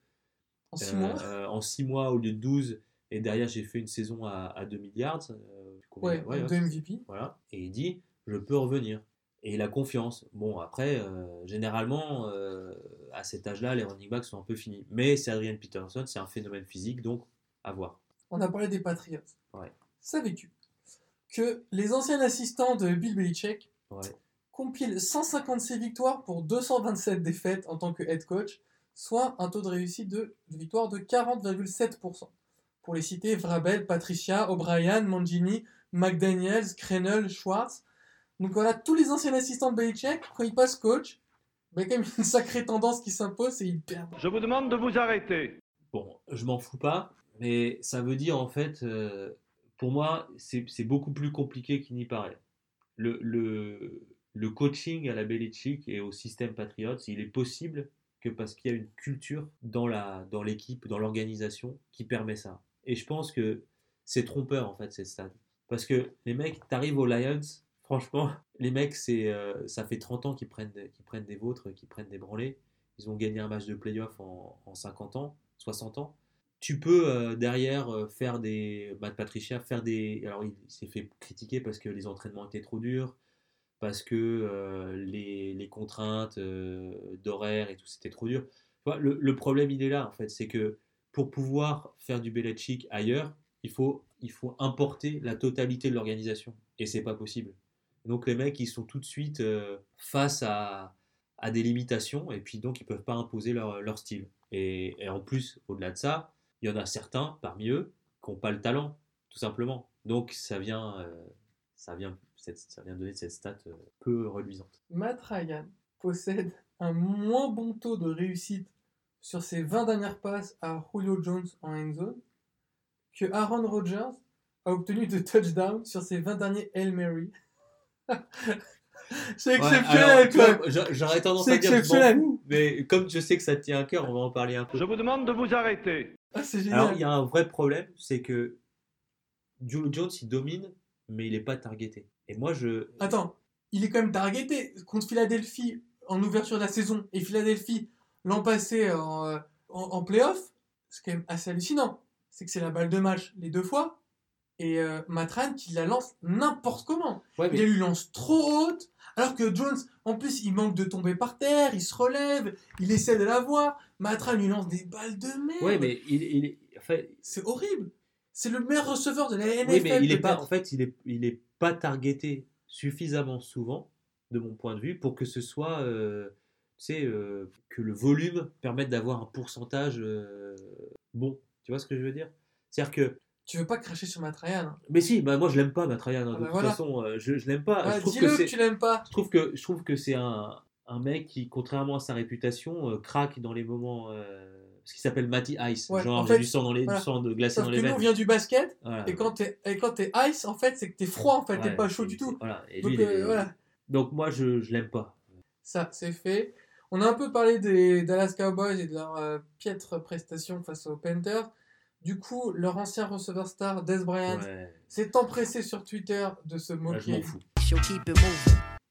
En 6 euh, mois? euh, en 6 mois au lieu de 12. Et derrière, j'ai fait une saison à, à 2 milliards. Ouais, MVP. voilà. Et il dit, je peux revenir. Et il a confiance. Bon, après, généralement, à cet âge-là, les running backs sont un peu finis. Mais c'est Adrian Peterson, c'est un phénomène physique, donc à voir. On a parlé des Patriots. Ouais. Savais-tu que les anciens assistants de Bill Belichick Ouais. compilent 156 victoires pour 227 défaites en tant que head coach, soit un taux de réussite de, de victoire de 40,7%. Pour les citer, Vrabel, Patricia, O'Brien, Mangini, McDaniels, Krenel, Schwartz. Donc voilà, tous les anciens assistants de Belichick, quand ils passent coach, il y a quand même une sacrée tendance qui s'impose, c'est ils perdent. Je vous demande de vous arrêter. Bon, je m'en fous pas, mais ça veut dire en fait, euh, pour moi, c'est beaucoup plus compliqué qu'il n'y paraît. Le, coaching à la Belichick et au système Patriots, il est possible que parce qu'il y a une culture dans l'équipe, dans l'organisation qui permet ça. Et je pense que c'est trompeur en fait cette stade. Parce que les mecs, t'arrives aux Lions, franchement, les mecs, euh, ça fait 30 ans qu'ils prennent, des- vôtres, qu'ils prennent des branlés. Ils ont gagné un match de playoff en 50 ans, 60 ans. Tu peux euh, derrière euh, faire des. Matt Patricia, faire des. Alors il, s'est fait critiquer parce que les entraînements étaient trop durs, parce que euh, les, les contraintes d'horaire et tout, c'était trop dur. Le, le problème, il est là, en fait. C'est que pour pouvoir faire du Belichick ailleurs, il faut, il faut importer la totalité de l'organisation. Et c'est pas possible. Donc les mecs, ils sont tout de suite face à, à des limitations et puis donc ils peuvent pas imposer leur, leur style. Et en plus, au-delà de ça, il y en a certains parmi eux qui n'ont pas le talent, tout simplement. Donc ça vient, euh, ça vient, cette- ça vient donner cette stat euh, peu reluisante. Matt Ryan possède un moins bon taux de réussite sur ses 20 dernières passes à Julio Jones en end zone que Aaron Rodgers a obtenu de touchdown sur ses 20 derniers Hail Mary. C'est Ouais, exceptionnel, j'a- J'aurais tendance à dire fous, mais comme je sais que ça te tient à cœur, on va en parler un peu. Je vous demande de vous arrêter. Ah, c'est Alors, il y a un vrai problème, c'est que Julio Jones, il domine, mais il n'est pas targeté. Et moi, je. Attends, il est quand même targeté contre Philadelphie en ouverture de la saison et Philadelphie l'an passé en, euh, en, en playoff. C'est quand même assez hallucinant. C'est que c'est la balle de match les deux fois et euh, Matt Ryan qui la lance n'importe comment. Ouais, Il lui lance trop haute, alors que Jones, en plus, il manque de tomber par terre, il se relève, il essaie de la voir. Matra lui lance des balles de merde. ouais, mais il, il est. en fait, C'est horrible. C'est le meilleur receveur de la NFL. oui, mais il est pas. En fait, il est, il est pas targeté suffisamment souvent, de mon point de vue, pour que ce soit. euh, euh, que le volume permette d'avoir un pourcentage euh, bon. Tu vois ce que je veux dire? C'est-à-dire que. Tu veux pas cracher sur hein. Mais si, bah moi je l'aime pas, Matt Ryan, hein, de Ah bah toute voilà. façon, euh, je, je l'aime pas. Ouais, je trouve que Dis-le que, c'est. tu l'aimes pas. Je trouve que, je trouve que c'est un, un mec qui, contrairement à sa réputation, euh, craque dans les moments. Euh, ce qui s'appelle Matty Ice. Ouais, genre, en j'ai fait, du sang, dans les, voilà. du sang de glacé Sauf dans les nous, on veines. vient du basket, Voilà. et quand t'es et quand t'es ice, en fait, c'est que t'es froid, en fait, t'es pas chaud du tout. Voilà. Et Donc, lui, est- Donc moi, je, je l'aime pas. ça, c'est fait. On a un peu parlé des Dallas Cowboys et de leur piètre prestation face aux Panthers. Du coup, leur ancien receveur star, Des Bryant, Ouais. s'est empressé sur Twitter de se moquer.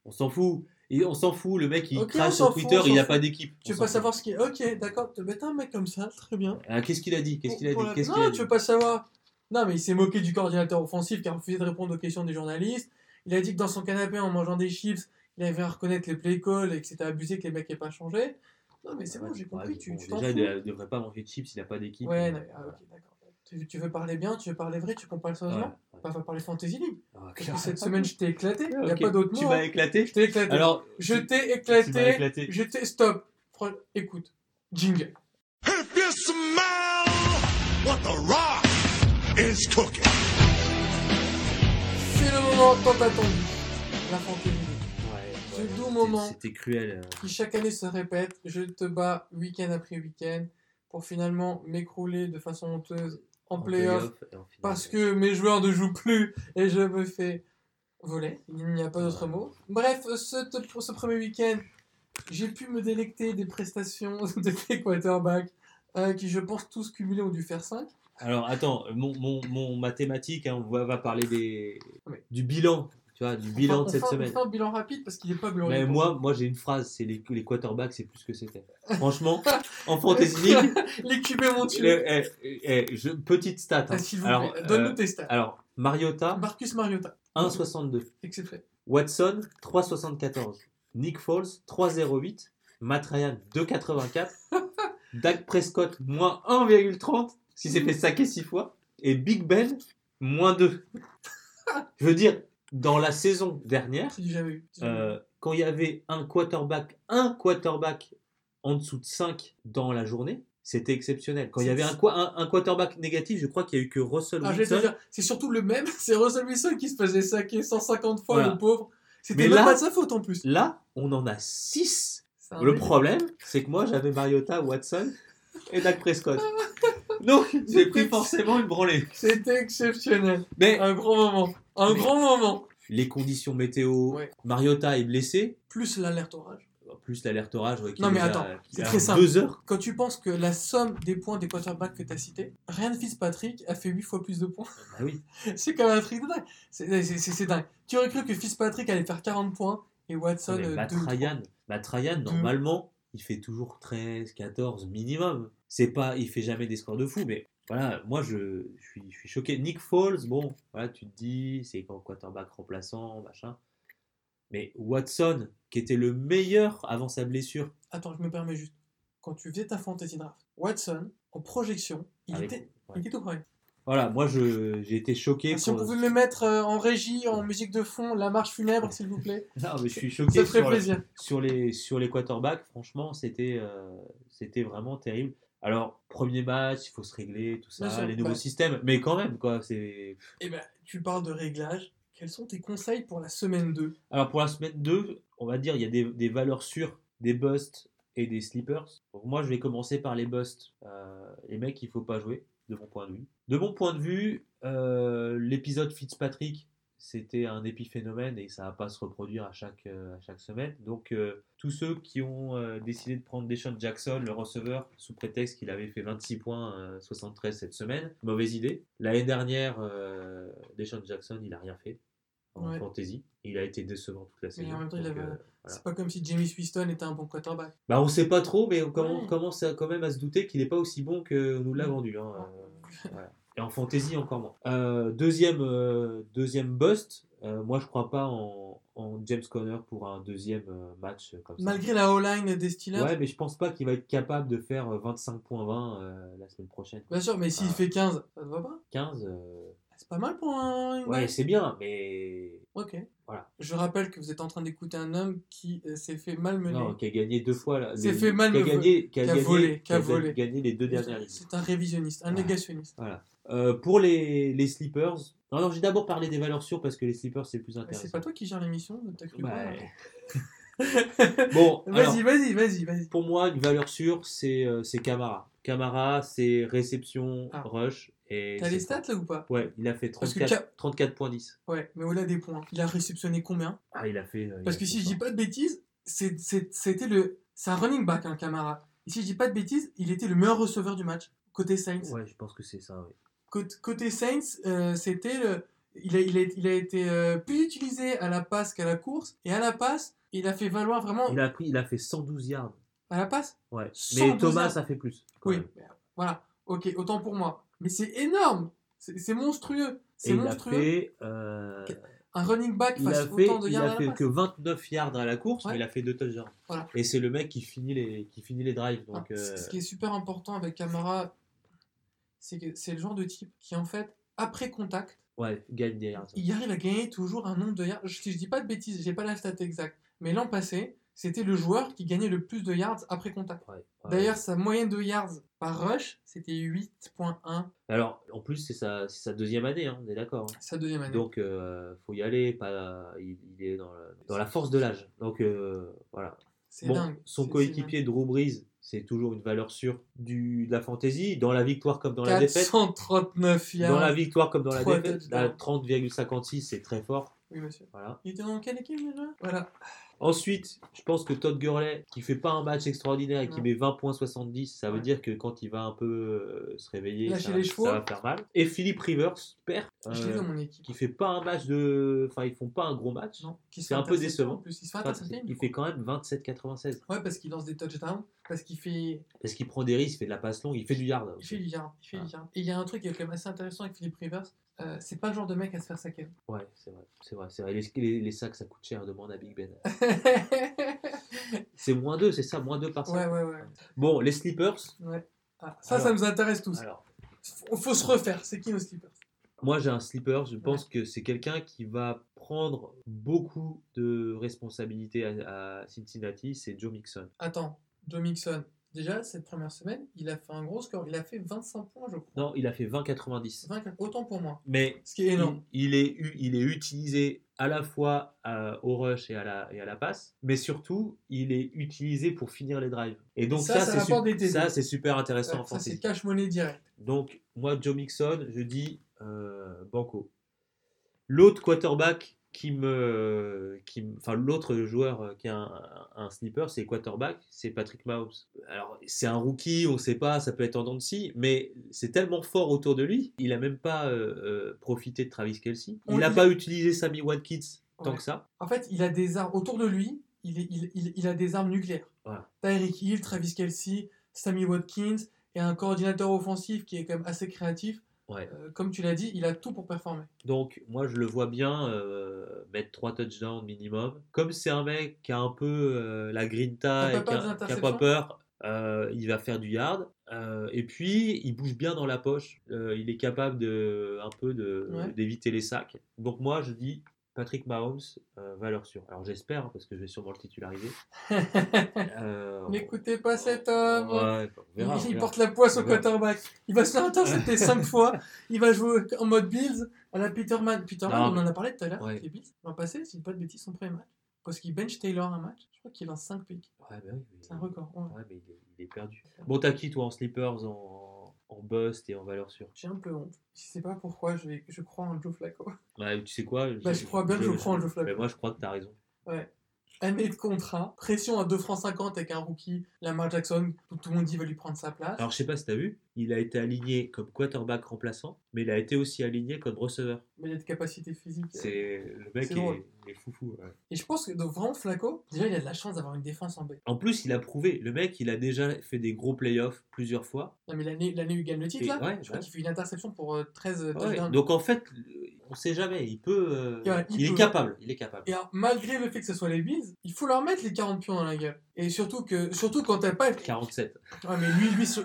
On s'en fout. Et on s'en fout. Le mec, il Ok, on crache s'en sur Twitter, il s'en a pas d'équipe. Tu veux pas fout. savoir ce qu'il est Ok, d'accord, te mettre un mec comme ça, très bien. Ah, Qu'est-ce qu'il a dit? Qu'est-ce qu'il a Pour dit la- Qu'est-ce Non, a tu veux pas savoir. Non, mais il s'est moqué du coordinateur offensif qui a refusé de répondre aux questions des journalistes. Il a dit que dans son canapé, en mangeant des chips, il avait à reconnaître les play calls et que c'était abusé que les mecs n'aient pas changé. Non, mais c'est bon, j'ai compris, Ouais, tu bon, tu déjà, fous. il ne devrait pas manger de chips, il n'a pas d'équipe. Ouais, Euh, mais- ah, ok, d'accord. Tu, tu veux parler bien, tu veux parler vrai, tu compares Ouais, sérieusement ouais. On va parler Fantasy League. Ah, Parce que cette semaine, je t'ai éclaté. Il n'y a Ok, pas d'autre Tu mot. m'as hein. éclaté? Je t'ai éclaté. Alors, je tu- t'ai tu m'as éclaté. éclaté. Je t'ai. Stop. Fran- Écoute. Jingle. If you smell what the rock is cooking. C'est le moment tant attendu. La Fantasy League. Ouais, Ce ouais, doux c'était- moment. C'était cruel. euh. qui chaque année se répète. Je te bats week-end après week-end pour finalement m'écrouler de façon honteuse en, en playoff parce que mes joueurs ne jouent plus et je me fais voler. Il n'y a pas d'autre mot. Bref, ce, pour ce premier week-end, j'ai pu me délecter des prestations de tes quarterbacks euh, qui, je pense, tous cumulés ont dû faire 5. Alors attends, mon, mon, mon mathématique, hein, on va, va parler des, Ouais. du bilan, tu vois, du bilan de cette on semaine. fait un bilan rapide parce qu'il n'est pas glorieux. Mais moi, moi j'ai une phrase, c'est les, les quarterbacks, c'est plus ce que c'était. Franchement, en fantasy league, Les QB m'ont tué. le- eh, eh, je- petite stat. hein. S'il vous alors, plaît, euh, donne-nous tes stats. alors, Mariota, Marcus Mariota, 1,62. exprès. Watson, 3,74. Nick Foles, 3,08. Matt Ryan, 2,84. Dak Prescott, moins 1,30. Si s'est fait saquer 6 fois. Et Big Ben, moins 2. Je veux dire, dans la saison dernière, eu. Euh, quand il y avait un quarterback, un quarterback en dessous de 5 dans la journée, c'était exceptionnel. Quand il y avait un, qua- un, un quarterback négatif, je crois qu'il y a eu que Russell Ah, Wilson. c'est surtout le même, c'est Russell Wilson qui se faisait saquer 150 fois, Voilà. le pauvre. C'était même là- pas de sa faute en plus. Là, on en a 6. C'est un Le problème, c'est que moi, j'avais Mariota, Watson et Dak Prescott. Donc, j'ai pris forcément une branlée. C'était exceptionnel. Mais Un grand moment. Un grand moment. les conditions météo, Ouais. Mariota est blessé, Plus l'alerte orage. plus l'alerte orage. ouais, Non, mais déjà- attends, c'est très simple. Deux heures. Quand tu penses que la somme des points des quarterbacks que tu as cités, Ryan Fitzpatrick a fait 8 fois plus de points. Bah oui. C'est quand même un truc de dingue. C'est dingue. Tu aurais cru que Fitzpatrick allait faire 40 points et Watson Non, mais euh, Matt. Ryan, Matt Ryan, normalement, il fait toujours 13, 14 minimum. C'est pas, il fait jamais des scores de fou, mais voilà, moi je, je suis, je suis choqué. Nick Foles, bon, voilà, tu te dis, c'est quand quarterback remplaçant, machin. Mais Watson, qui était le meilleur avant sa blessure, Attends, je me permets juste. Quand tu faisais ta fantasy draft, Watson, en projection, il, avec- était, ouais. il était tout correct. Voilà, moi je, j'ai été choqué. Ah, Si on pouvait me mettre euh, en régie, en musique de fond, la marche funèbre, s'il vous plaît. Non, mais je suis Ça choqué ferait sur, plaisir. sur les, sur les quarterbacks. Franchement, c'était, euh, c'était vraiment terrible. Alors, premier match, il faut se régler, tout ça, sûr, les nouveaux systèmes, mais quand même, quoi, c'est. Eh ben, tu parles de réglage. Quels sont tes conseils pour la semaine 2 Alors pour la semaine 2, on va dire il y a des, des valeurs sûres, des busts et des sleepers. Donc moi je vais commencer par les busts. Euh, les mecs il faut pas jouer, de mon point de vue. De mon point de vue, euh, l'épisode Fitzpatrick, c'était un épiphénomène et ça va pas se reproduire à chaque, euh, à chaque semaine. Donc euh, tous ceux qui ont euh, décidé de prendre Deshaun Jackson, le receveur, sous prétexte qu'il avait fait 26 points, euh, 73 cette semaine, mauvaise idée. L'année dernière, Deshaun Jackson, il a rien fait en Ouais. fantasy. Il a été décevant toute la Mais saison. en même temps, il Donc, avait- euh, voilà. C'est pas comme si Jamie Winston était un bon quarterback. Bah, on sait pas trop, mais on commence, Ouais. commence à- quand même à se douter qu'il n'est pas aussi bon que nous l'a vendu. hein, euh, voilà. Et en fantasy, encore moins. Euh, deuxième, euh, deuxième bust, euh, moi je crois pas en, en James Conner pour un deuxième match comme ça. Malgré la O-line des Steelers. Ouais, mais je pense pas qu'il va être capable de faire euh, 25.20 euh, la semaine prochaine. Bien sûr, mais s'il Ah. fait 15, ça te va pas? 15, euh, C'est pas mal pour un. une ouais, c'est bien, mais Ok. Voilà. Je rappelle que vous êtes en train d'écouter un homme qui s'est fait malmener. non, qui a gagné deux fois. Là, S'est fait mal qui a gagné, qui a qui a gagné- volé, qui a volé. gagné les deux dernières. C'est un révisionniste, un négationniste. Voilà. Euh, pour les, les sleepers, non, non, j'ai d'abord parlé des valeurs sûres parce que les sleepers c'est plus intéressant. C'est pas toi qui gère l'émission, t'as cru Bah, Bon, Vas-y, vas-y, vas-y, vas-y. pour moi, une valeur sûre, c'est euh, Camara. Camara, c'est réception, Ah. rush. T'as les stats là ou pas? Ouais, il a fait Parce que 34 34.10. Ouais, mais au-delà des points, il a réceptionné combien? Ah, il a fait. euh, il Parce a que fait si je dis pas de bêtises, c'était le. C'est un running back, un Camara. Et si je dis pas de bêtises, il était le meilleur receveur du match, côté Saints. Ouais, je pense que c'est ça, oui. Côté, Saints, euh, c'était le. Il a, il, a, il a été euh, plus utilisé à la passe qu'à la course. Et à la passe, il a fait valoir vraiment. Il a, pris, il a fait 112 yards. À la passe? Ouais. 112 Mais Thomas, yards. ça fait plus. Oui. même. Voilà. Ok, autant pour moi. Mais c'est énorme C'est c'est monstrueux C'est il a monstrueux fait. euh, Un running back il a fasse fait, autant de il yards a à la fait que 29 yards à la course, Ouais. mais il a fait deux touchdowns. Voilà. Et c'est le mec qui finit les, qui finit les drives. Ah, Donc, euh, Ce qui est super important avec Camara, c'est que c'est le genre de type qui, en fait, après contact, ouais, gagne des yards. il arrive à gagner toujours un nombre de yards. Je, si je dis pas de bêtises, j'ai pas la stat exacte, mais l'an passé, c'était le joueur qui gagnait le plus de yards après contact. Ouais, ouais. D'ailleurs, sa moyenne de yards par rush, c'était 8.1 Alors, en plus, c'est sa, c'est sa deuxième année, hein, on est d'accord. hein. sa deuxième année. Donc, euh, faut y aller. Pas, il, il est dans, la force de l'âge. Donc, euh, voilà. c'est Bon, dingue. son coéquipier Drew Brees, c'est toujours une valeur sûre du, de la fantasy. Dans la victoire comme dans la défaite. 439 yards. Dans la victoire comme dans la défaite, touchdowns. la 30,56, c'est très fort. Oui, monsieur. Voilà. Il était dans quelle équipe déjà? Voilà. Ensuite, je pense que Todd Gurley, qui fait pas un match extraordinaire et qui Non. met 20.70, ça veut Ouais. dire que quand il va un peu euh, se réveiller, ça, va- ça faire mal. Et Philippe Rivers, l'ai euh, qui fait pas un match de. Enfin, ils font pas un gros match. C'est un peu décevant. Plus, il fait Enfin, intercepter. il fait quand même 27,96. Ouais, parce qu'il lance des touchdowns, parce qu'il fait, Parce qu'il prend des risques, il fait de la passe longue, il fait du yard. il fait du yard. Il fait Ah. du yard. Et il y a un truc qui est quand même assez intéressant avec Philippe Rivers. Euh, c'est pas le genre de mec à se faire saquer. Ouais, c'est vrai. C'est vrai, c'est vrai. Les, les- les sacs, ça coûte cher, demande à Big Ben. ouais, C'est moins 2, c'est ça, moins 2 par sac. ouais, ouais. Bon, les sleepers. ouais. Ah, ça, Alors. ça nous intéresse tous. Alors, Faut, faut se refaire. C'est qui nos sleepers Moi, j'ai un sleeper. Je pense que c'est quelqu'un qui va prendre beaucoup de responsabilités à, à Cincinnati. C'est Joe Mixon. Attends, Joe Mixon, déjà, cette première semaine, il a fait un gros score. Il a fait 25 points, je crois. Non, il a fait 20-90. 20, autant pour moi. Mais Ce qui est énorme. il, il est, u- il est utilisé à la fois euh, au rush et à, la, et à la passe, mais surtout, il est utilisé pour finir les drives. Et donc, Ça, ça, ça c'est super intéressant en ça, c'est cash money direct. Donc, moi, Joe Mixon, je dis euh, Banco. L'autre quarterback qui me. Qui, enfin, l'autre joueur euh, qui a un, un sleeper, c'est quarterback, c'est Patrick Mahomes. Alors, c'est un rookie, on ne sait pas, ça peut être en dents de scie, mais c'est tellement fort autour de lui, il n'a même pas euh, euh, profité de Travis Kelsey. Il n'a pas utilisé Sammy Watkins tant que ça. En fait, il a des armes autour de lui. Il, est- il, il, il a des armes nucléaires. Voilà. Tyreek Hill, Travis Kelsey, Sammy Watkins et un coordinateur offensif qui est quand même assez créatif. Ouais. Euh, comme tu l'as dit, il a tout pour performer. Donc, moi, je le vois bien euh, mettre trois touchdowns minimum. Comme c'est un mec qui a un peu euh, la grinta et qui peur a, des qui a pas peur, il va faire du yard. Et puis, il bouge bien dans la poche. Il est capable de, un peu Ouais. d'éviter les sacs. Donc, moi, je dis Patrick Mahomes, euh, valeur sûre. Alors, j'espère, hein, parce que je vais sûrement le titulariser. Euh, N'écoutez pas cet homme. Ouais, on verra, il, porte la poisse au quarterback. Il va se faire intercepter 5 fois. Il va jouer en mode Bills à la Peterman. Peterman, Non, on en a parlé tout à l'heure. Ouais. Les Bills, l'an passé, si pas de bêtises, son premier match. Parce qu'il bench Taylor un match. Je crois qu'il lance 5 picks. Ouais, bah mais- C'est un record. ouais. Ouais, mais il est, il est perdu. Bon, t'as qui, toi, en sleepers, en, en bust et en valeur sûre J'ai un peu honte. Je sais pas pourquoi je, je crois en Joe Flacco. Ouais, tu sais quoi Bah, je crois bien que je crois en Joe Flacco. Mais moi, je crois que t'as raison. Ouais. Année de contrat, pression à 2 francs 50 avec un rookie, Lamar Jackson, tout, tout le monde dit va lui prendre sa place. Alors, je sais pas si t'as vu, il a été aligné comme quarterback remplaçant, mais il a été aussi aligné comme receveur. Mais il a de capacité physique. C'est le mec est, est foufou. ouais. Et je pense que donc, vraiment Flacco, déjà il a de la chance d'avoir une défense en B. En plus, il a prouvé. Le mec, il a déjà fait des gros playoffs plusieurs fois. Non mais l'année l'année où il gagne le titre Et- là, ouais, je crois ouais. qu'il fait une interception pour euh, 13 Ouais. Donc en fait, on sait jamais. Il peut. euh, Ouais, il il, peut. est capable. Il est capable. Et alors, malgré le fait que ce soit les Bills, il faut leur mettre les 40 pions dans la gueule. Et surtout que surtout quand t'as pas... 47. Ouais mais lui, lui, sur-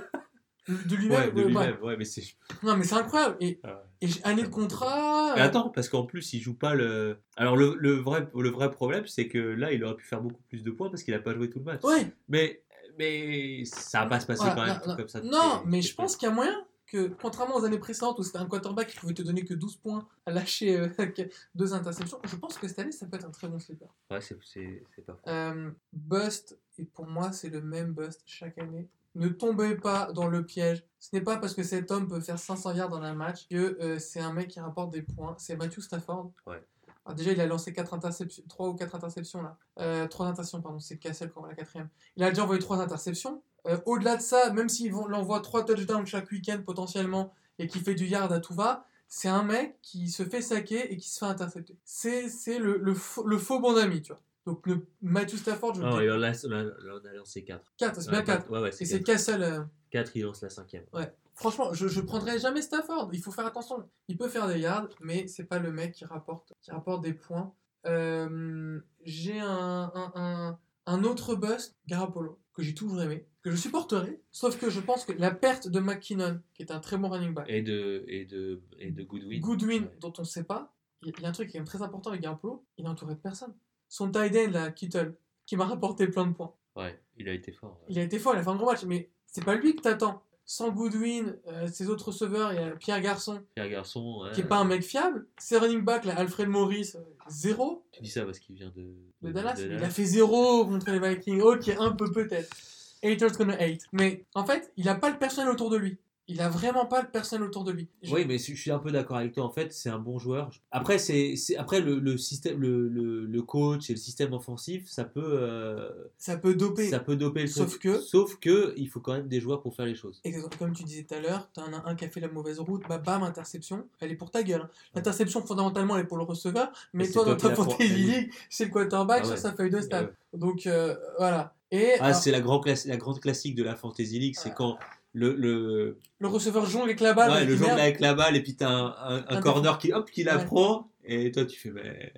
de lui-même... Ouais, de lui-même. Ouais, mais c'est. Non mais c'est incroyable. Et, Ah ouais. Et j'ai- année de contrat... Mais euh, attends, parce qu'en plus, il joue pas le. Alors, le, le vrai, le vrai problème, c'est que là, il aurait pu faire beaucoup plus de points parce qu'il a pas joué tout le match. Ouais, Mais, mais ça va pas se passer Voilà, quand même non, comme ça. Non, mais je pense qu'il y a moyen que, contrairement aux années précédentes où c'était un quarterback qui pouvait te donner que 12 points à lâcher euh, deux interceptions, je pense que cette année ça peut être un très bon sleeper. Ouais, c'est pas faux. Euh, bust, et pour moi c'est le même bust chaque année. Ne tombez pas dans le piège. Ce n'est pas parce que cet homme peut faire 500 yards dans un match que euh, c'est un mec qui rapporte des points. C'est Matthew Stafford. Ouais. Alors déjà, il a lancé 4 interceptions, 3 ou 4 interceptions là. Euh, 3 interceptions, pardon, c'est Cassel quand la quatrième. Il a déjà envoyé 3 interceptions. Euh, Au-delà de ça, même s'il l'envoie 3 touchdowns chaque week-end potentiellement et qui fait du yard à tout va, c'est un mec qui se fait saquer et qui se fait intercepter. C'est c'est le, le, faux, le faux bon ami, tu vois. Donc le Matthew Stafford, je Non, il en a, on a- lancé 4. 4, c'est bien 4. Ouais, ouais, Et c'est c'est 4. Cassel. euh, 4, il lance la cinquième. Ouais. Franchement, je, je prendrais jamais Stafford. Il faut faire attention. Il peut faire des yards, mais c'est pas le mec qui rapporte, qui rapporte des points. Euh, j'ai un, un, un, un autre bust, Garapolo, que j'ai toujours aimé, que je supporterai. Sauf que je pense que la perte de McKinnon, qui est un très bon running back, Et de, et de, et de Goodwin. Goodwin, Ouais. dont on ne sait pas, il y, a- il y a un truc qui est quand même très important avec Garapolo, il est entouré de personne. Son tight end, là, Kittle, qui m'a rapporté plein de points. Ouais, il a été fort. ouais. Il a été fort, il a fait un gros match, mais c'est pas lui que t'attends. Sans Goodwin, euh, ses autres receveurs, il y a Pierre Garçon, Pierre Garçon. ouais. qui est pas un mec fiable. Ses running back, là, Alfred Morris, euh, zéro. Tu dis ça parce qu'il vient de, De Dallas. Il a fait zéro contre les Vikings. Ok, un peu peut-être. Haters gonna hate. Mais en fait, il a pas le personnel autour de lui. Il a vraiment pas le personnel autour de lui. Je- Oui, mais je suis un peu d'accord avec toi. En fait, c'est un bon joueur. Après, c'est après le, le système, le, le, le coach et le système offensif, ça peut, euh, Ça peut doper. ça peut doper le Sauf truc. que- sauf que, il faut quand même des joueurs pour faire les choses. Exactement, comme tu disais tout à l'heure, t'en as un qui a fait la mauvaise route, bah bam, interception, elle est pour ta gueule. L'interception, fondamentalement, elle est pour le receveur, mais toi, dans ta fantasy league, c'est le quarterback Ah sur ouais. sa feuille de Ah stade. ouais. Donc, euh, voilà. Et Ah, alors, c'est la, grand la grande classique de la Fantasy League, c'est Ah. quand le, le, le receveur jongle avec la balle. ouais, le jongle avec la balle et puis t'as un, un, un Un corner qui, hop, qui la Ouais. prend et toi tu fais mais,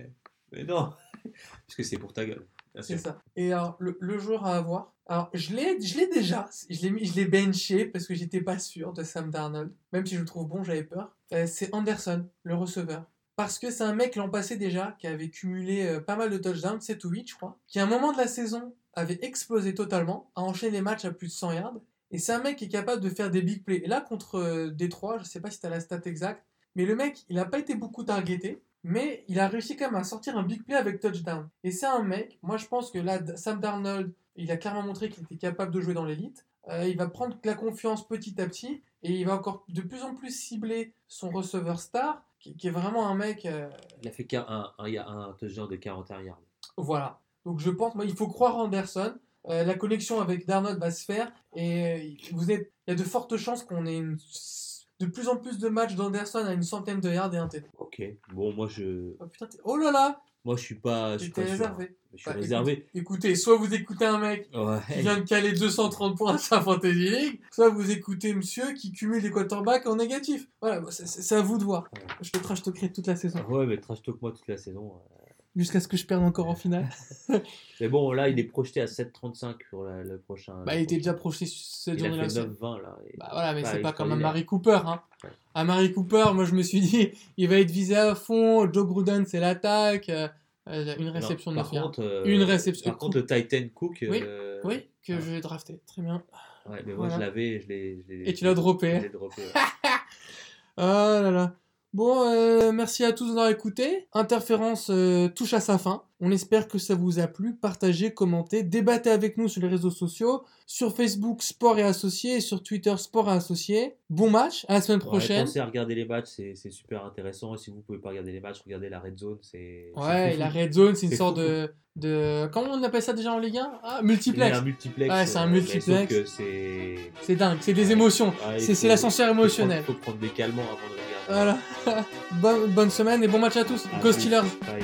mais non, parce que c'est pour ta gueule. C'est ça. Et alors, le, le joueur à avoir. Alors, je l'ai, je l'ai déjà. Je l'ai, mis- je l'ai benché parce que j'étais pas sûr de Sam Darnold. Même si je le trouve bon, j'avais peur. Euh, c'est Anderson, le receveur. Parce que c'est un mec l'an passé déjà qui avait cumulé euh, pas mal de touchdowns, 7 ou 8, je crois. Qui à un moment de la saison avait explosé totalement, a enchaîné les matchs à plus de 100 yards. Et c'est un mec qui est capable de faire des big plays. Et là, contre euh, Détroit, je sais pas si tu as la stat exacte, mais le mec, il n'a pas été beaucoup targeté, mais il a réussi quand même à sortir un big play avec touchdown. Et c'est un mec, moi je pense que là, Sam Darnold, il a clairement montré qu'il était capable de jouer dans l'élite. Euh, il va prendre la confiance petit à petit et il va encore de plus en plus cibler son receveur star, qui, qui est vraiment un mec. euh, Il a fait qu'un un, touchdown de 41 yards. voilà. Donc je pense, moi, il faut croire en Anderson. Euh, la connexion avec Darnold va se faire et euh, vous êtes, il y a de fortes chances qu'on ait une- de plus en plus de matchs d'Anderson à une centaine de yards et un TD. Ok. Bon, moi je, Oh putain, oh là là, moi je suis pas, je suis pas sûr. réservé. Je suis Bah, réservé. Écoutez, soit vous écoutez un mec qui vient de caler 230 points à sa Fantasy League, soit vous écoutez monsieur qui cumule des quarterbacks en négatif. Voilà, c'est- à vous de voir. Ouais. Je te trash talkerai toute la saison, Ouais, mais trash talk moi toute la saison. euh. Jusqu'à ce que je perde encore en finale. Mais bon, là, il est projeté à 7,35 pour la- le prochain. Bah, il était déjà projeté cette Il a journée-là. fait aussi. 9,20 là. Bah voilà, mais c'est pas comme un. Mary Cooper. Hein. Ouais. À Mary Cooper, moi je me suis dit, il va être visé à fond. Joe Gruden, c'est l'attaque. euh, euh, une réception Non, de par 9 yards. contre, euh, Une réception. Par contre, le Titan Cook. Oui, euh, Oui, que ah. j'ai drafté. Très bien. Ouais, mais moi Voilà. je l'avais, je l'ai. je Et tu l'as droppé, je l'ai droppé. ouais. Ah là là. Bon, euh, merci à tous d'avoir écouté. Interférence euh, touche à sa fin. On espère que ça vous a plu. Partagez, commentez, débattez avec nous sur les réseaux sociaux, sur Facebook Sport et Associés et sur Twitter Sport et Associés. Bon match, à la semaine Ouais, prochaine. pensez à regarder les matchs, c'est super intéressant. Et si vous pouvez pas regarder les matchs, regardez la red zone. C'est. Ouais, la red zone, c'est une sorte fou, de, de. Comment on appelle ça déjà en Ligue 1 Ah, Il multiplex. a un multiplex. Ouais, c'est un euh, multiplex. c'est. Dingue, c'est des émotions. Ouais, il c'est l'ascenseur émotionnel. prendre- Faut prendre des calmants avant de regarder. Voilà. bonne, bonne semaine et bon match à tous. Go. Steelers. Bye.